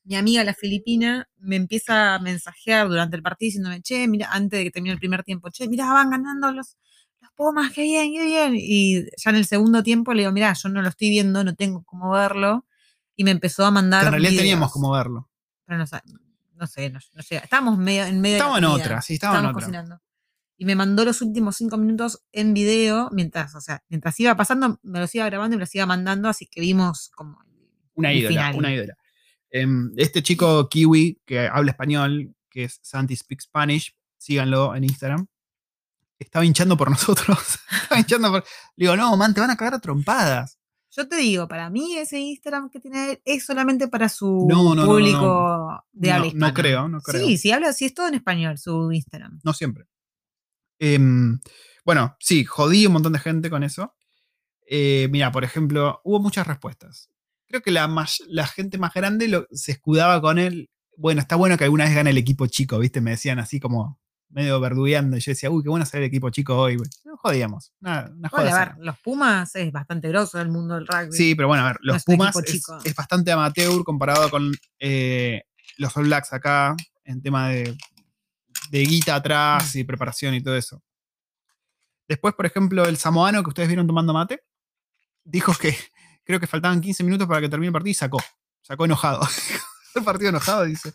Mi amiga la filipina me empieza a mensajear durante el partido diciéndome, che, mira, antes de que termine el primer tiempo, che, mira, van ganando los, los Pumas, qué bien, qué bien. Y ya en el segundo tiempo le digo, mira, yo no lo estoy viendo, no tengo cómo verlo. Y me empezó a mandar. Que en realidad teníamos como verlo. Pero no, no sé, no, no llega. Estábamos medio, en medio Estamos de en otra, sí, estamos en Estábamos otra. cocinando. Y me mandó los últimos cinco minutos en video, mientras, o sea, mientras iba pasando, me los iba grabando y me los iba mandando, así que vimos como Una ídola, final. una ídola. Em, este chico kiwi que habla español, que es Santi Speak Spanish, síganlo en Instagram. Estaba hinchando por nosotros. Estaba hinchando por. Le digo, no, man, te van a cagar a trompadas. Yo te digo, para mí ese Instagram que tiene él es solamente para su No, no, no, no, público de habla no creo, no creo. Sí, sí habla, sí es todo en español su Instagram. No siempre. Em, bueno, sí, jodí un montón de gente con eso. Eh, mira, por ejemplo, hubo muchas respuestas. Creo que la, más- la gente más grande lo- se escudaba con él. Bueno, está bueno que alguna vez gane el equipo chico, ¿viste? Me decían así como medio verdugueando. Y yo decía, uy, qué bueno ser el equipo chico hoy. güey. No jodíamos. Una, una joda a ver, los Pumas es bastante grosso del mundo del rugby. Sí, pero bueno, a ver, los Pumas es, bastante amateur comparado con eh, los All Blacks acá en tema de, de guita atrás Mm. y preparación y todo eso. Después, por ejemplo, el samoano que ustedes vieron tomando mate, dijo que creo que faltaban 15 minutos para que termine el partido y sacó. Sacó enojado. el partido enojado, dice.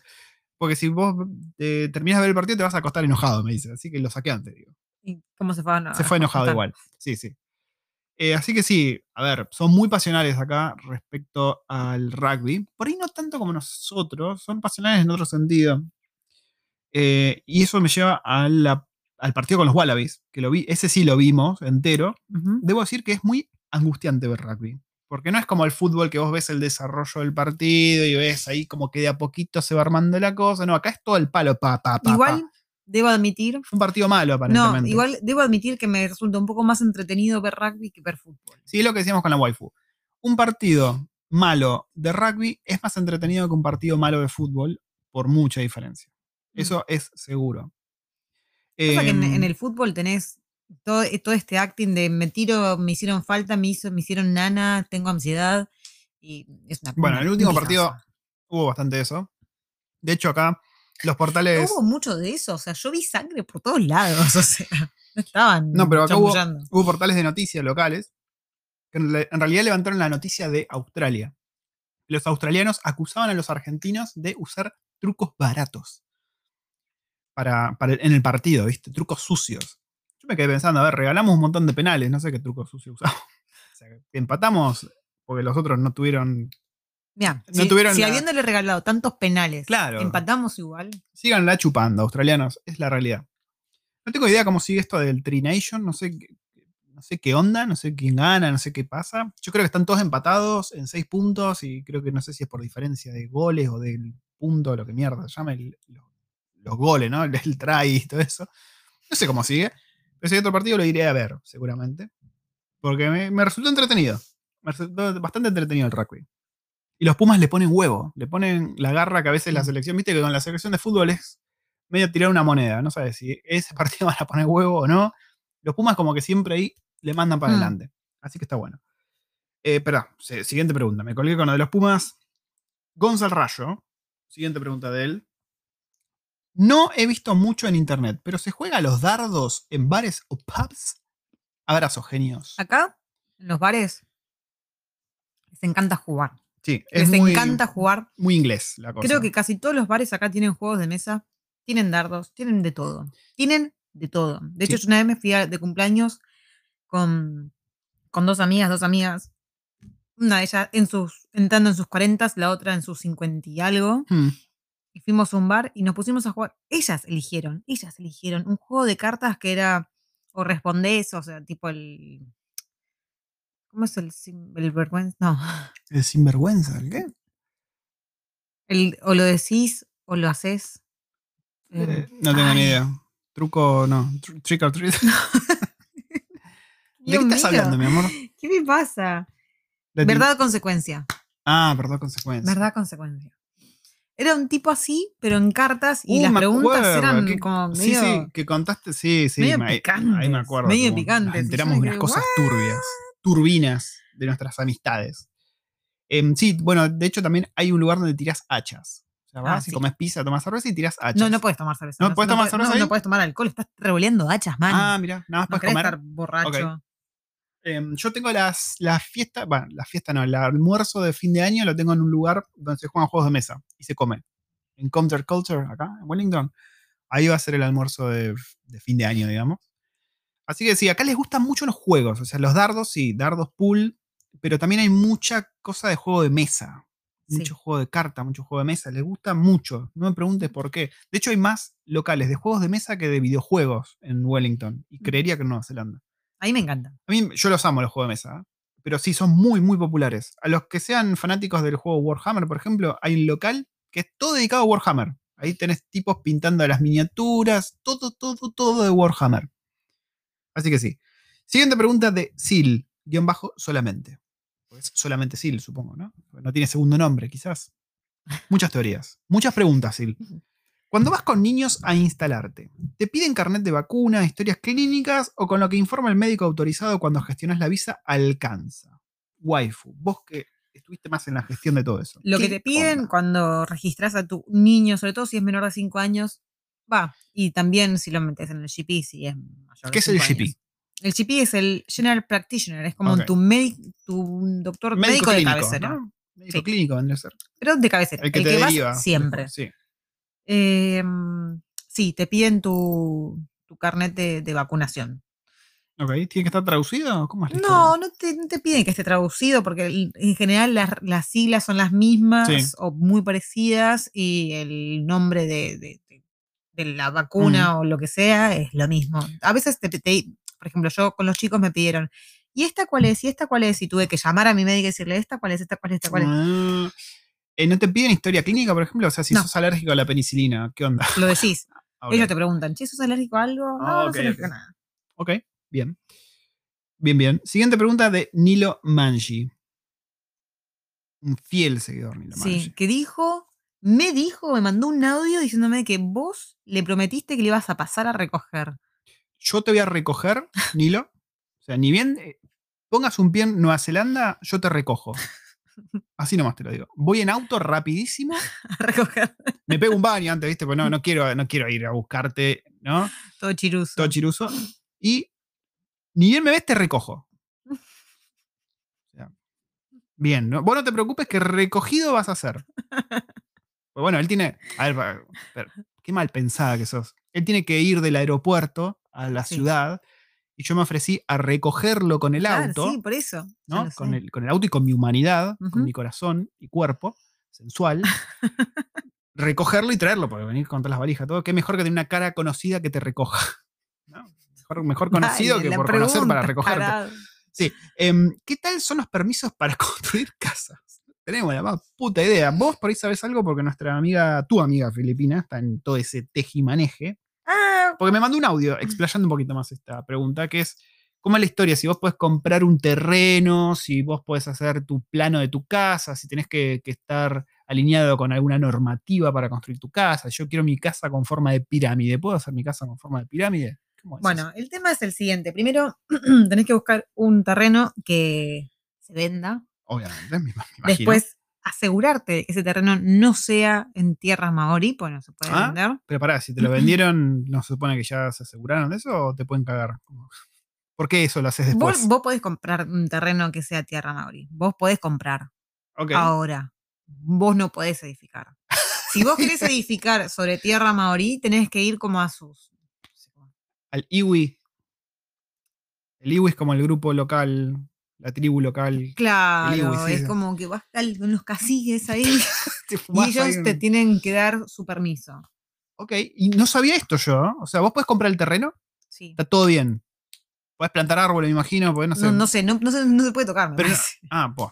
Porque si vos eh, terminas de ver el partido te vas a acostar enojado, me dice. Así que lo saqué antes, digo. ¿Y ¿Cómo se fue? a- Se fue enojado igual. Sí, sí. Eh, así que sí, a ver, son muy pasionales acá respecto al rugby. Por ahí no tanto como nosotros, son pasionales en otro sentido. Eh, y eso me lleva a la- al partido con los Wallabies, que lo vi, ese sí lo vimos entero. Debo decir que es muy angustiante ver rugby. Porque no es como el fútbol que vos ves el desarrollo del partido y ves ahí como que de a poquito se va armando la cosa. No, acá es todo el palo, pa, pa, pa, Igual pa. debo admitir, Fue un partido malo, no, aparentemente. igual debo admitir que me resulta un poco más entretenido ver rugby que ver fútbol. Sí, es lo que decíamos con la waifu. Un partido malo de rugby es más entretenido que un partido malo de fútbol, por mucha diferencia. Eso es seguro. Mm. Pasa que en, Em, en el fútbol tenés todo, eh, todo este acting de me tiro, me hicieron falta, me, hizo, me hicieron nana, tengo ansiedad. Y es una Bueno, una- el último partido hubo bastante de eso. De hecho, acá los portales. Hubo mucho de eso, o sea, yo vi sangre por todos lados, o sea, no estaban No, pero acá hubo, portales de noticias locales que en en realidad levantaron la noticia de Australia. Los australianos acusaban a los argentinos de usar trucos baratos para, en el partido, ¿viste? Trucos sucios. Yo me quedé pensando, a ver, regalamos un montón de penales, no sé qué trucos sucios usamos. O sea, empatamos porque los otros no tuvieron. Mirá, no si, tuvieron si la- habiéndole regalado tantos penales, Claro. empatamos igual. Síganla chupando, australianos, es la realidad. No tengo idea cómo sigue esto del Tri Nation, no sé, qué- no sé qué onda, no sé quién gana, no sé qué pasa. Yo creo que están todos empatados en seis puntos y creo que no sé si es por diferencia de goles o del punto, lo que mierda se llama, el- los, los goles, ¿no? El, el try y todo eso. No sé cómo sigue, hay otro partido lo iré a ver, seguramente. Porque me, me resultó entretenido. Me resultó bastante entretenido el rugby. Y los Pumas le ponen huevo, le ponen la garra que a veces la selección, viste que con la selección de fútbol es medio tirar una moneda, no sabes si ese partido van a poner huevo o no. Los Pumas como que siempre ahí le mandan para Mm. adelante. Así que está bueno. Eh, se- siguiente pregunta. Me colgué con lo de los Pumas. Gonzal Rayo. Siguiente pregunta de él. No he visto mucho en internet, pero se juega a los dardos en bares o pubs. Abrazos, genios. Acá, en los bares, les encanta jugar. Sí, es Les muy, encanta jugar. muy inglés la cosa. Creo que casi todos los bares acá tienen juegos de mesa, tienen dardos, tienen de todo. Tienen de todo. De hecho, Sí. yo una vez me fui de cumpleaños con, con dos amigas, dos amigas. Una de ellas en sus, entrando en sus 40, la otra en sus 50 y algo. Hmm, Y fuimos a un bar y nos pusimos a jugar. Ellas eligieron, ellas eligieron un juego de cartas que era o respondés, o sea, tipo el. ¿Cómo es el, el vergüenza? No. El sinvergüenza, ¿el qué? El, o lo decís o lo haces. Em, Eh, no tengo ni idea. Truco, no. Tr- Trick or treat. ¿De qué estás mío, hablando, mi amor? ¿Qué me pasa? Verdad, consecuencia. Ah, verdad, consecuencia. Verdad, consecuencia. Era un tipo así, pero en cartas y Uh, las preguntas acuerdo, eran que- como Sí, medio. sí, que contaste, sí, sí. medio me- ahí- me acuerdo. medio como picantes, enteramos unas cosas turbias, turbinas de nuestras amistades. Em, sí, bueno, de hecho también hay un lugar donde tiras hachas. O sea, vas Ah, y sí. comes pizza, tomas cerveza y tiras hachas. No, no puedes tomar cerveza. ¿No puedes tomar cerveza no, no puedes tomar alcohol, estás revoleando hachas, man. Ah, mira, nada más no puedes comer. estar borracho. Em, yo tengo las, las fiestas, bueno, la fiesta no, el almuerzo de fin de año lo tengo en un lugar donde se juegan juegos de mesa y se come. En Counter Culture, acá, en Wellington. Ahí va a ser el almuerzo de, de fin de año, digamos. Así que sí, acá les gustan mucho los juegos. O sea, los dardos, sí, dardos pool, pero también hay mucha cosa de juego de mesa. Sí. Mucho juego de carta, mucho juego de mesa. Les gusta mucho. No me preguntes por qué. De hecho, hay más locales de juegos de mesa que de videojuegos en Wellington. Y creería que en Nueva Zelanda. Ahí me encanta. A mí, yo los amo los juegos de mesa, ¿eh? pero sí, son muy, muy populares. A los que sean fanáticos del juego Warhammer, por ejemplo, hay un local que es todo dedicado a Warhammer. Ahí tenés tipos pintando las miniaturas, todo, todo, todo de Warhammer. Así que sí. Siguiente pregunta de Sil, guion bajo, solamente. Pues solamente Sil, supongo, ¿no? No tiene segundo nombre, quizás. Muchas teorías. Muchas preguntas, Sil. Cuando vas con niños a instalarte, ¿te piden carnet de vacuna, historias clínicas o con lo que informa el médico autorizado cuando gestionas la visa alcanza? Waifu, vos que estuviste más en la gestión de todo eso. Lo que ¿Qué te piden onda? cuando registras a tu niño, sobre todo si es menor de 5 años, va. Y también si lo metes en el GP, si es mayor ¿Qué de es el 5 GP? años. El GP es el General Practitioner, es como Ok. tu, médico tu doctor médico, de clínico, cabecera. ¿no? Médico Sí. clínico vendría a ser. Pero de cabecera. El que el te que vas deriva. siempre. Sí. Em, sí, te piden tu, tu carnet de, de vacunación. Ok, ¿tiene que estar traducido? ¿Cómo es No, no te, no te piden que esté traducido porque en general las, las siglas son las mismas Sí. o muy parecidas y el nombre de, de- la vacuna o lo que sea es lo mismo. A veces, te, te- por ejemplo, yo con los chicos me pidieron, ¿y esta cuál es? ¿Y esta cuál es? Y tuve que llamar a mi médico y decirle, ¿esta cuál es? ¿Esta cuál es? ¿Esta cuál es? Ah, eh, ¿No te piden historia clínica, por ejemplo? O sea, si No. sos alérgico a la penicilina, ¿qué onda? Lo decís. Ok. Ellos te preguntan, ¿che, sos alérgico a algo? No, Ah, no ok, soy alérgico a nada. Ok, bien. Bien, bien. Siguiente pregunta de Nilo Manji. Un fiel seguidor, Nilo Sí, Manji. que dijo, me dijo, me mandó un audio diciéndome que vos le prometiste que le ibas a pasar a recoger. Yo te voy a recoger, Nilo. O sea, ni bien eh, pongas un pie en Nueva Zelanda, yo te recojo. Así nomás te lo digo. Voy en auto rapidísimo, A recoger me pego un baño antes, ¿viste? Pues no, no, quiero, no quiero ir a buscarte, ¿no? todo chiruso. Todo chiruso. Y ni bien me ves, te recojo. Bien, ¿no? vos no te preocupes que recogido vas a ser. Pues bueno, él tiene. A ver, qué mal pensada que sos. Él tiene que ir del aeropuerto a la Sí. ciudad y yo me ofrecí a recogerlo con el Claro, auto, sí, por eso. ¿no? Con el, con el auto y con mi humanidad, con mi corazón y cuerpo sensual. recogerlo y traerlo, porque venir con todas las valijas, todo. Qué mejor que tener una cara conocida que te recoja. ¿no? Mejor, mejor conocido Dale, que por conocer para recogerte. Sí. em, ¿Qué tal son los permisos para construir casas? Tenemos la más puta idea. Vos por ahí sabés algo porque nuestra amiga, tu amiga filipina, está en todo ese tejimaneje. Ah, Porque me mandó un audio explayando un poquito más esta pregunta, que es, ¿cómo es la historia? Si vos podés comprar un terreno, si vos podés hacer tu plano de tu casa, si tenés que, que estar alineado con alguna normativa para construir tu casa. Yo quiero mi casa con forma de pirámide. ¿Puedo hacer mi casa con forma de pirámide? ¿Cómo es bueno, eso? el tema es el siguiente. Primero, tenés que buscar un terreno que se venda. obviamente, me, me imagino. Después, asegurarte de que ese terreno no sea en tierra maorí, pues no se puede Ah, vender. Pero pará, si te lo vendieron, ¿no se supone que ya se aseguraron de eso o te pueden cagar? ¿Por qué eso lo haces después? Vos, vos podés comprar un terreno que sea tierra maorí. Vos podés comprar. Ahora, vos no podés edificar. Si vos querés edificar sobre tierra maorí, tenés que ir como a sus. Al Iwi. El Iwi es como el grupo local, la tribu local. Claro, es como que vas con los caciques ahí Te y ellos ahí te tienen que dar su permiso. Ok, y no sabía esto yo. ¿eh? O sea, vos podés comprar el terreno, Sí. está todo bien. Podés plantar árboles, me imagino, porque no sé. No, no sé, no, no se, no se puede tocar. Pero. Ah, pues.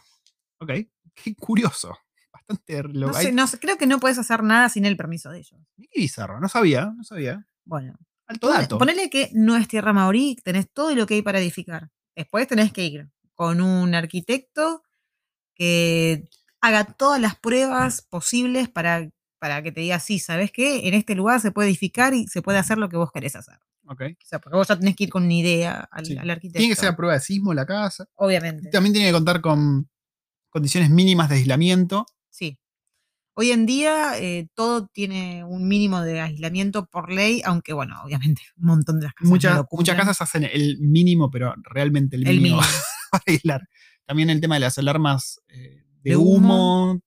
Ok. Qué curioso. Bastante. lo- No hay- sé, no creo que no puedes hacer nada sin el permiso de ellos. Qué bizarro. No sabía, no sabía. Bueno, Alto dato. Ponele que no es tierra maorí, tenés todo lo que hay para edificar. Después tenés que ir con un arquitecto que haga todas las pruebas posibles para, para que te diga, sí, ¿sabes qué? En este lugar se puede edificar y se puede hacer lo que vos querés hacer. Ok. O sea, porque vos ya tenés que ir con una idea al, Sí. al arquitecto. Tiene que ser a prueba de sismo la casa. Obviamente. También tiene que contar con condiciones mínimas de aislamiento. Sí. Hoy en día eh, todo tiene un mínimo de aislamiento por ley, aunque bueno, obviamente un montón de las casas. no Muchas, muchas casas hacen el mínimo, pero realmente el el mínimo, aislar. También el tema de las alarmas eh, de, De humo. humo.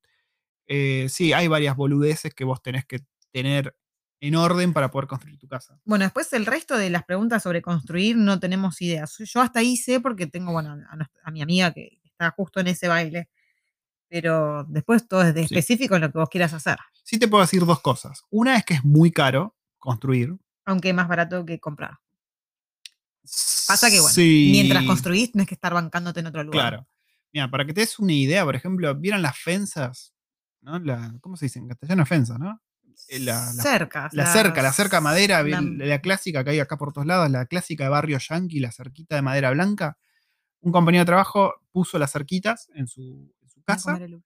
Eh, sí, hay varias boludeces que vos tenés que tener en orden para poder construir tu casa. Bueno, después el resto de las preguntas sobre construir no tenemos ideas. Yo hasta ahí sé porque tengo, bueno, a, mi amiga que está justo en ese baile. Pero después todo es de Sí. específico en lo que vos quieras hacer. Sí te puedo decir dos cosas. Una es que es muy caro construir. Aunque es más barato que comprar. Pasa que, bueno, Sí. mientras construís, tenés que estar bancándote en otro lugar. Claro. Mira, para que te des una idea, por ejemplo, ¿vieron las fensas? ¿No? La- ¿Cómo se dice? En castellano fensas, ¿no? Eh, la- la- cercas. La cerca, la cerca madera, la- clásica que hay acá por todos lados, la clásica de barrio yankee, la cerquita de madera blanca. Un compañero de trabajo puso las cerquitas en su, en su casa de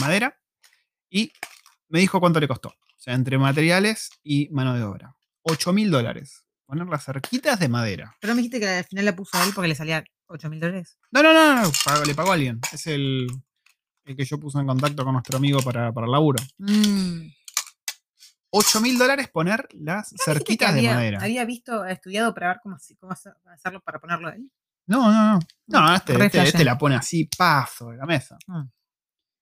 madera y me dijo cuánto le costó. O sea, entre materiales y mano de obra. 8 mil dólares. Poner las cerquitas de madera. Pero me dijiste que al final la puso él porque le salía 8 mil dólares. No, no, no, le pagó a alguien. Es el, el que yo puse en contacto con nuestro amigo para, para el laburo. Mm. 8 mil dólares poner las Dijiste que cerquitas de había, madera. Había visto, estudiado para ver cómo, hace- cómo hacer- hacerlo para ponerlo él. No, no, no. No, este, Re este- este flashero. la pone así, paso de la mesa. Mm.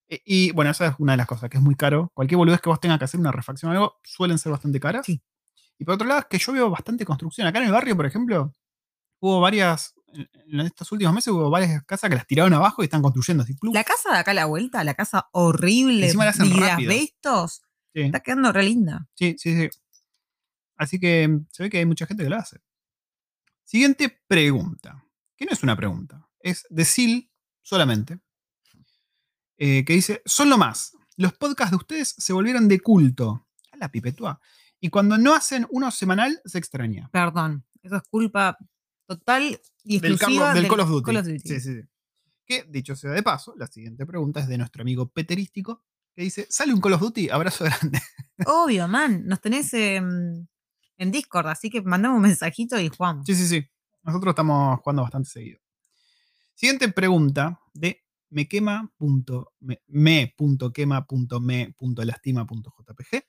E- Y, bueno, esa es una de las cosas, que es muy caro. Cualquier boludez que vos tengas que hacer una refacción o algo, suelen ser bastante caras. Sí. Y por otro lado, es que yo veo bastante construcción. Acá en el barrio, por ejemplo, hubo varias, en estos últimos meses hubo varias casas que las tiraron abajo y están construyendo así. La casa de acá a la vuelta, la casa horrible Encima la hacen de rápido. asbestos, Sí, está quedando re linda. sí, sí, sí. Así que mm, se ve que hay mucha gente que lo hace. Siguiente pregunta. Que no es una pregunta, es de Sil solamente. eh, que dice: Son lo más. Los podcasts de ustedes se volvieron de culto. A la pipetúa. Y cuando no hacen uno semanal, se extraña. Perdón, eso es culpa total y Del, exclusiva del Call of Duty. Call of Duty. Sí, sí, sí. Que, dicho sea de paso, la siguiente pregunta es de nuestro amigo Peterístico, que dice: ¿Sale un Call of Duty? Abrazo grande. Obvio, man, nos tenés em, en Discord, así que mandame un mensajito y jugamos. Sí, sí, sí. Nosotros estamos jugando bastante seguido. Siguiente pregunta de mequema.me- me.quema.me.lastima.jpg.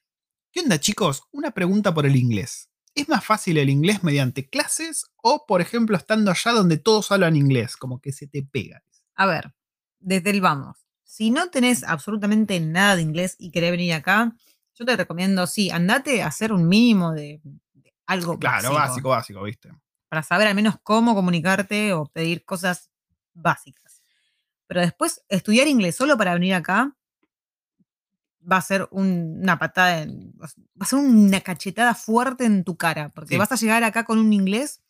¿Qué onda, chicos? Una pregunta por el inglés. ¿Es más fácil el inglés mediante clases o, por ejemplo, estando allá donde todos hablan inglés? Como que se te pega. A ver, desde el vamos. Si no tenés absolutamente nada de inglés y querés venir acá, yo te recomiendo, sí, andate a hacer un mínimo de, de algo Claro, básico, básico, ¿viste? para saber al menos cómo comunicarte o pedir cosas básicas. Pero después, estudiar inglés solo para venir acá va a ser un- una patada, en- va a ser una cachetada fuerte en tu cara, porque Sí. vas a llegar acá con un inglés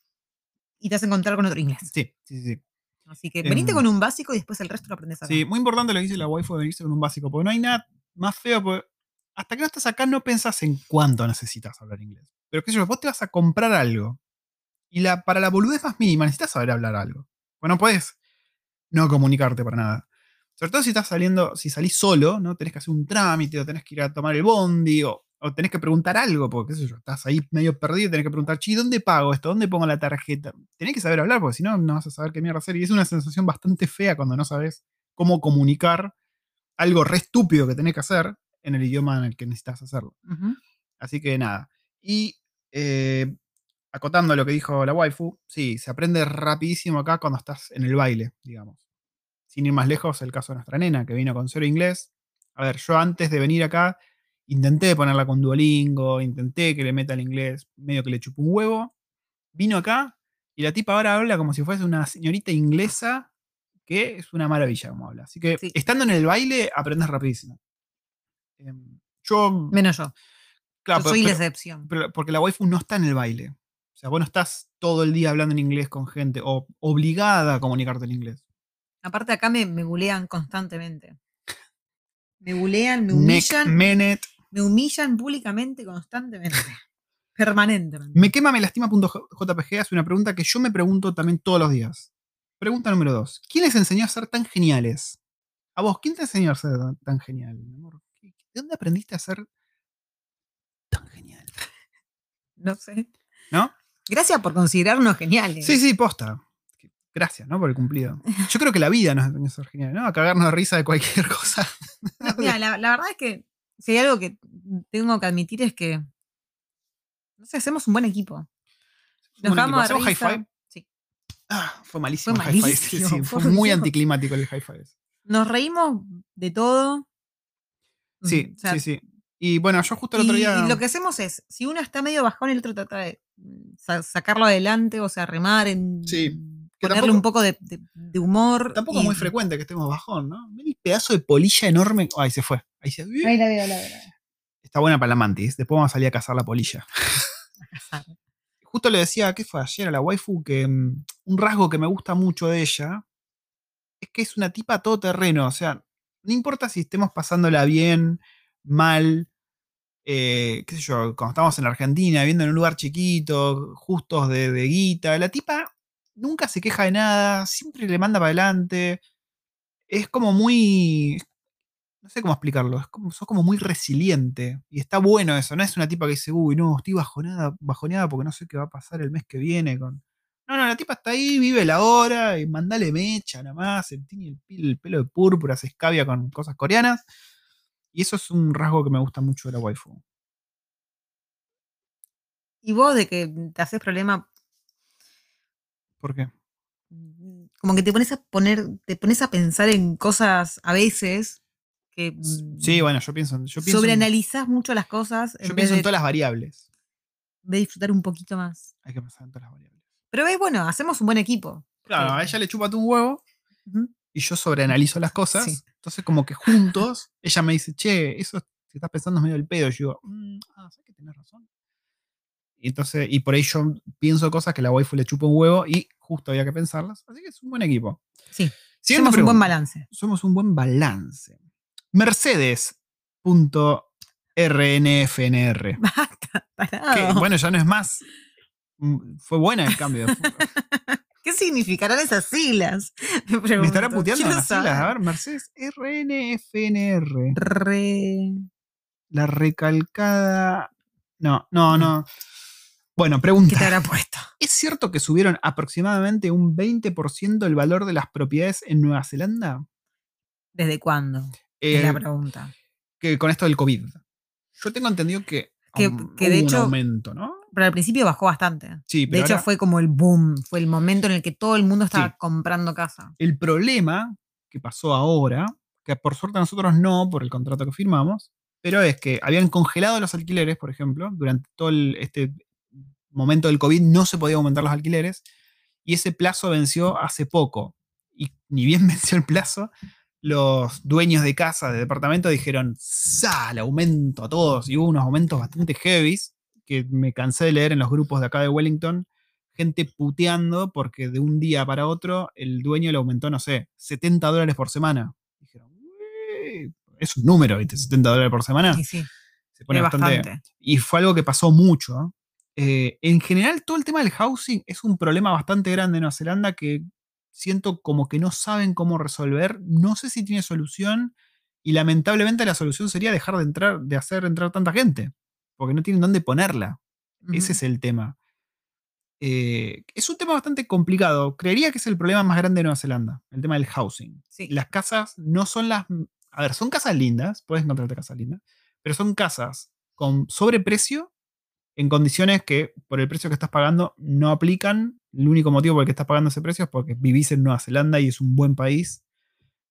y te vas a encontrar con otro inglés. Sí, sí, sí. Así que venite Em, con un básico y después el resto lo aprendes acá. Sí, muy importante lo que dice la waifu de venirse con un básico, porque no hay nada más feo, porque hasta que no estás acá no pensás en cuánto necesitas hablar inglés. Pero qué sé yo, vos te vas a comprar algo y la, para la boludez más mínima necesitas saber hablar algo. Pues no puedes no comunicarte para nada. Sobre todo si estás saliendo, si salís solo, ¿no? Tenés que hacer un trámite o tenés que ir a tomar el bondi o, o tenés que preguntar algo, porque qué sé yo, estás ahí medio perdido y tenés que preguntar, chi, ¿dónde pago esto? ¿Dónde pongo la tarjeta? Tenés que saber hablar, porque si no, no vas a saber qué mierda hacer. Y es una sensación bastante fea cuando no sabes cómo comunicar algo re estúpido que tenés que hacer en el idioma en el que necesitas hacerlo. Así que nada. Y eh, acotando lo que dijo la waifu, sí, se aprende rapidísimo acá cuando estás en el baile, digamos. Sin ir más lejos, el caso de nuestra nena, que vino con cero inglés. A ver, yo antes de venir acá, intenté ponerla con Duolingo, intenté que le meta el inglés, medio que le chupó un huevo. Vino acá y la tipa ahora habla como si fuese una señorita inglesa, que es una maravilla como habla. Así que Sí. estando en el baile, aprendes rapidísimo. Em, yo, Menos yo. claro, yo pero- soy la excepción. pero- porque la waifu no está en el baile. O sea, vos no estás todo el día hablando en inglés con gente o obligada a comunicarte en inglés. Aparte acá me, me bulean constantemente. Me bulean, me humillan, Menet. me humillan públicamente constantemente. Permanentemente. Me quema, me lastima.jpg hace una pregunta que yo me pregunto también todos los días. Pregunta número dos. ¿Quién les enseñó a ser tan geniales? A vos, ¿quién te enseñó a ser tan- genial, mi amor? ¿Qué- ¿De dónde aprendiste a ser tan genial? No sé. ¿No? Gracias por considerarnos geniales. Sí, sí, posta. Gracias, ¿no? Por el cumplido. Yo creo que la vida nos enseñó a ser geniales, ¿no? A cagarnos de risa de cualquier cosa. Mira, la, la verdad es que si hay algo que tengo que admitir es que no sé, hacemos un buen equipo. Nos vamos equipo. de ¿Hacemos high risa. Sí. Ah, fue malísimo Fue el high five. Sí, malísimo, sí, fue muy anticlimático el high five. Nos reímos de todo. Sí, Mm, o sea, sí, sí. Y bueno, yo justo el otro día. y lo que hacemos es, si uno está medio bajón, el otro trata de mm, sa- sacarlo adelante, o sea, remar, en, Sí, ponerle tampoco- un poco de, de- de humor. Tampoco y- es muy frecuente que estemos bajón, ¿no? Mira el pedazo de polilla enorme. Ay, se fue. Ahí se Ahí la veo, la veo. la veo. Está buena para la mantis. Después vamos a salir a cazar la polilla. Justo le decía, ¿qué fue ayer a la waifu? Que mm, un rasgo que me gusta mucho de ella es que es una tipa todoterreno. O sea, no importa si estemos pasándola bien, mal, eh, qué sé yo, cuando estamos en Argentina, viviendo en un lugar chiquito, justos de, de guita, la tipa nunca se queja de nada, siempre le manda para adelante. Es como muy. No sé cómo explicarlo. Es como, sos como muy resiliente. Y está bueno eso. No es una tipa que dice, uy, no, estoy bajoneada, bajoneada porque no sé qué va a pasar el mes que viene con. No, no, la tipa está ahí, vive la hora, y mandale mecha nada más, tiñe el, el pelo de púrpura, se escabia con cosas coreanas. Y eso es un rasgo que me gusta mucho de la waifu. Y vos de que te haces problema, ¿Por qué? mm, como que te pones a poner, te pones a pensar en cosas a veces que mm, Sí, bueno, yo pienso, yo pienso, en, sobreanalizás mucho las cosas en yo pienso en todas las variables. de disfrutar un poquito más. Hay que pensar en todas las variables. Pero ves, bueno, hacemos un buen equipo. Claro, a ella le chupa tu huevo y yo sobreanalizo las cosas. Sí. Entonces, como que juntos, ella me dice, che, eso que estás pensando es medio del pedo. Y yo digo, "Mm, ah, ¿sabes que tenés razón? Y entonces, y por ahí yo pienso cosas que la waifu le chupa un huevo y justo había que pensarlas. Así que es un buen equipo. Sí, Siguiente somos un buen balance. Somos un buen balance. Mercedes.rnfnr. Basta, Que, bueno, ya no es más. Mm, Fue buena el cambio. ¿Qué significarán esas siglas? Me, Me estará puteando las siglas. A ver, Mercedes RNFNR. Re- La recalcada. No, no, No. No. Bueno, ¿Qué te pregunta. habrá puesto? ¿Es cierto que subieron aproximadamente un 20% el valor de las propiedades en Nueva Zelanda? ¿Desde cuándo? Eh, es la pregunta. que con esto del COVID. Yo tengo entendido que, Que- que de hubo hecho- un aumento, ¿no? Pero al principio bajó bastante. Sí, De pero hecho, ahora- fue como el boom. Fue el momento en el que todo el mundo estaba Sí. comprando casa. El problema que pasó ahora, que por suerte nosotros no, por el contrato que firmamos, pero es que habían congelado los alquileres, por ejemplo, durante todo el- este momento del COVID no se podía aumentar los alquileres y ese plazo venció hace poco. Y ni bien venció el plazo, los dueños de casa, de departamento, dijeron, ¡sal! Aumento a todos. Y hubo unos aumentos bastante heavies que me cansé de leer en los grupos de acá de Wellington, gente puteando porque de un día para otro el dueño le aumentó, no sé, 70 dólares por semana. Dijeron, es un número, ¿viste? 70 dólares por semana. Y sí, Se pone bastante. y fue algo que pasó mucho. Eh, en general, todo el tema del housing es un problema bastante grande en Nueva Zelanda que siento como que no saben cómo resolver. No sé si tiene solución. Y lamentablemente la solución sería dejar de entrar, de hacer entrar tanta gente. Porque no tienen dónde ponerla. Ese es el tema. Eh, es un tema bastante complicado. Creería que es el problema más grande de Nueva Zelanda, el tema del housing. Sí. Las casas no son las. A ver, son casas lindas, puedes encontrarte casas lindas, pero son casas con sobreprecio en condiciones que por el precio que estás pagando no aplican. El único motivo por el que estás pagando ese precio es porque vivís en Nueva Zelanda y es un buen país.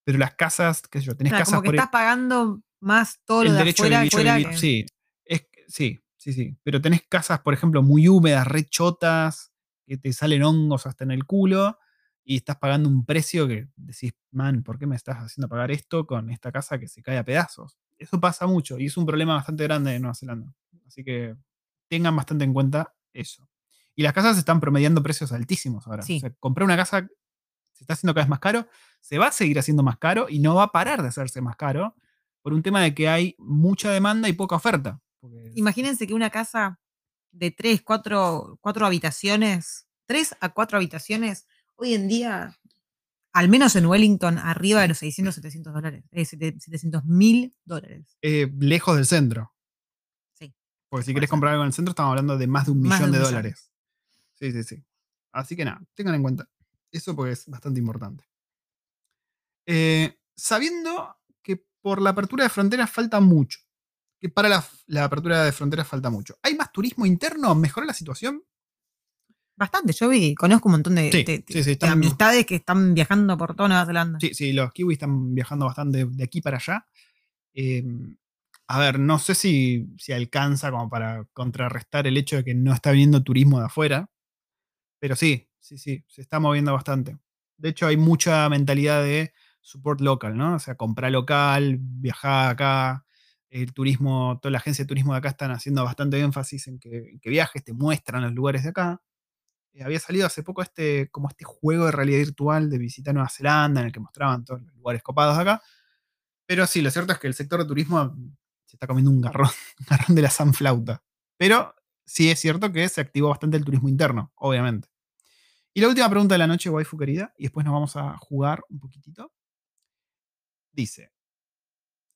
Pero las casas, qué sé yo, tenés casas como que por estás pagando más todo lo de derecho afuera, de vivir, afuera que- Sí, es, sí, sí, sí. Pero tenés casas, por ejemplo, muy húmedas, re chotas, que te salen hongos hasta en el culo, y estás pagando un precio que decís, man, ¿por qué me estás haciendo pagar esto con esta casa que se cae a pedazos? Eso pasa mucho y es un problema bastante grande en Nueva Zelanda. Así que tengan bastante en cuenta eso. Y las casas están promediando precios altísimos ahora. Sí. O sea, comprar una casa se está haciendo cada vez más caro, se va a seguir haciendo más caro y no va a parar de hacerse más caro por un tema de que hay mucha demanda y poca oferta. Porque- Imagínense que una casa de tres, cuatro, cuatro habitaciones, tres a cuatro habitaciones, hoy en día, al menos en Wellington, arriba de los 600, 700 dólares, eh, 700 mil dólares. eh, lejos del centro. Porque si ser. comprar algo en el centro, estamos hablando de más de un Más millón de un dólares. Sí, sí, sí. Así que nada, tengan en cuenta eso porque es bastante importante. Eh, sabiendo que por la apertura de fronteras falta mucho. Que para la, la apertura de fronteras falta mucho. ¿Hay más turismo interno? ¿Mejora la situación? Bastante, yo vi, conozco un montón de, Sí, de- sí, sí, de están- amistades que están viajando por toda Nueva Zelanda. Sí, sí, los kiwis están viajando bastante de aquí para allá. Eh, a ver, no sé si, si alcanza como para contrarrestar el hecho de que no está viniendo turismo de afuera. Pero sí, sí, sí, se está moviendo bastante. De hecho, hay mucha mentalidad de support local, ¿no? O sea, comprar local, viajar acá. El turismo, toda la agencia de turismo de acá están haciendo bastante énfasis en que, que viajes, te muestran los lugares de acá. Eh, había salido hace poco este, como este juego de realidad virtual de visita Nueva Zelanda, en el que mostraban todos los lugares copados de acá. Pero sí, lo cierto es que el sector de turismo se está comiendo un garrón, un garrón de la sanflauta. Pero sí es cierto que se activó bastante el turismo interno, obviamente. Y la última pregunta de la noche, waifu querida, y después nos vamos a jugar un poquitito. Dice.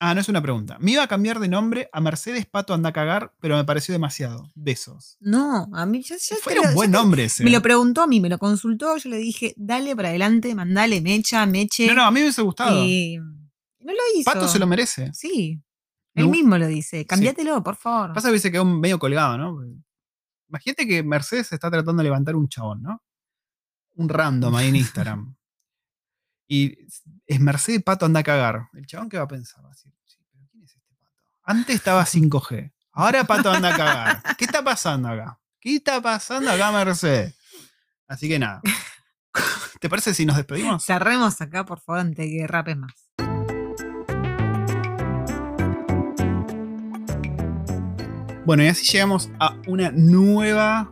Ah, no es una pregunta. Me iba a cambiar de nombre a Mercedes Pato Anda a Cagar, pero me pareció demasiado. Besos. No, a mí ya, ya Fuera un buen nombre ese. Me lo preguntó a mí, me lo consultó, yo le dije, dale para adelante, mandale mecha, meche. No, no, a mí me hubiese gustado. Y no lo hizo. Pato se lo merece. Sí. Él mismo lo dice. Cambiátelo, por favor. Pasa que se quedó medio colgado, ¿no? Imagínate que Mercedes está tratando de levantar un chabón, ¿no? Un random ahí en Instagram. y es Mercedes Pato anda a cagar. El chabón qué va a pensar, va a decir, "Sí, pero ¿quién es este pato? Antes estaba 5G. Ahora Pato anda a cagar. ¿Qué está pasando acá? ¿Qué está pasando acá, Mercedes? Así que nada. ¿Te parece si nos despedimos? Cerremos acá, por favor, antes que rapes más. Bueno, y así llegamos a una nueva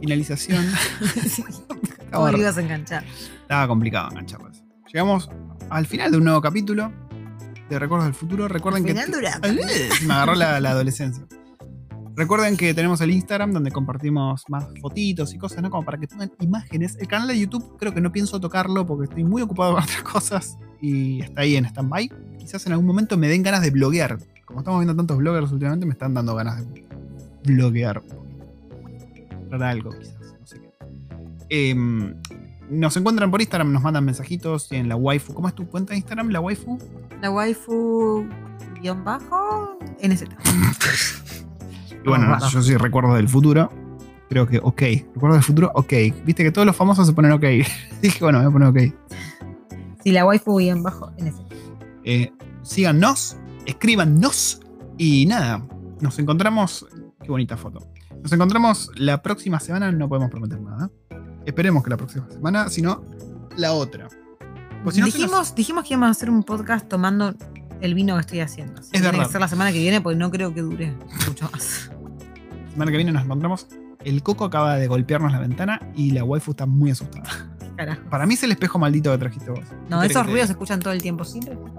finalización. ¿Cómo lo ibas a enganchar? Estaba complicado engancharlas. Llegamos al final de un nuevo capítulo de Recuerdos del Futuro. Recuerden que. Final. ¡Eh! Me agarró la, la adolescencia. Recuerden que tenemos el Instagram donde compartimos más fotitos y cosas, ¿no? Como para que pongan imágenes. El canal de YouTube creo que no pienso tocarlo porque estoy muy ocupado con otras cosas y está ahí en stand-by. Quizás en algún momento me den ganas de bloguear. Como estamos viendo tantos bloggers últimamente, me están dando ganas de bloguear. Para algo, quizás. No sé qué. Em, nos encuentran por Instagram, nos mandan mensajitos en la waifu. ¿Cómo es tu cuenta de Instagram? La waifu. La waifu guion bajo NZ. Y bueno, Raro. yo sí recuerdo del futuro. Creo que ok. Recuerdo del futuro, ok. Viste que todos los famosos se ponen ok. Dije, bueno, me voy a poner ok. Sí, la waifu guion bajo NZ. Eh, síganos, escríbanos y nada. Nos encontramos. Qué bonita foto. Nos encontramos la próxima semana. No podemos prometer nada. Esperemos que la próxima semana, si no, la otra. Pues si no, se nos- dijimos, dijimos que íbamos a hacer un podcast tomando el vino que estoy haciendo. Así Es que tiene que ser la semana que viene porque no creo que dure mucho más. La semana que viene nos encontramos. El coco acaba de golpearnos la ventana y la waifu está muy asustada. Carajo. Para mí es el espejo maldito que trajiste vos. No, ¿Qué querés esos ruidos se escuchan todo el tiempo. Siempre vos.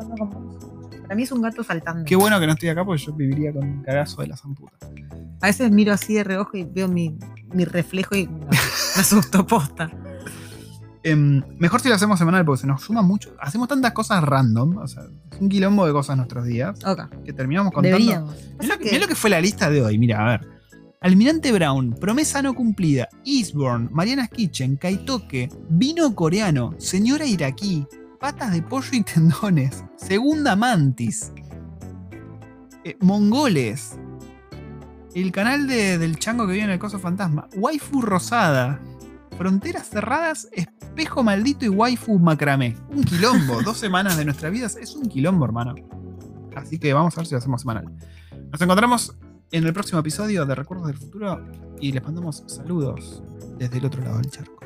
Para mí es un gato saltando. Qué bueno que no estoy acá porque yo viviría con un cagazo de la zamputa. A veces miro así de reojo y veo mi, mi reflejo y me, asusto posta. Em, mejor si lo hacemos semanal porque se nos suma mucho. Hacemos tantas cosas random. O sea, es un quilombo de cosas nuestros días Ok, que terminamos contando. deberíamos. Mirá lo, que, que- mirá lo que fue la lista de hoy. Mira, a ver. Almirante Brown, Promesa no cumplida, Eastbourne, Mariana's Kitchen, Kaitoke, Vino coreano, Señora iraquí, patas de pollo y tendones. Segunda mantis. Eh, mongoles. El canal de- del chango que vive en el coso fantasma. Waifu rosada. Fronteras cerradas, espejo maldito y waifu macramé. Un quilombo. Dos semanas de nuestra vida es un quilombo, hermano. Así que vamos a ver si lo hacemos semanal. Nos encontramos en el próximo episodio de Recuerdos del Futuro y les mandamos saludos desde el otro lado del charco.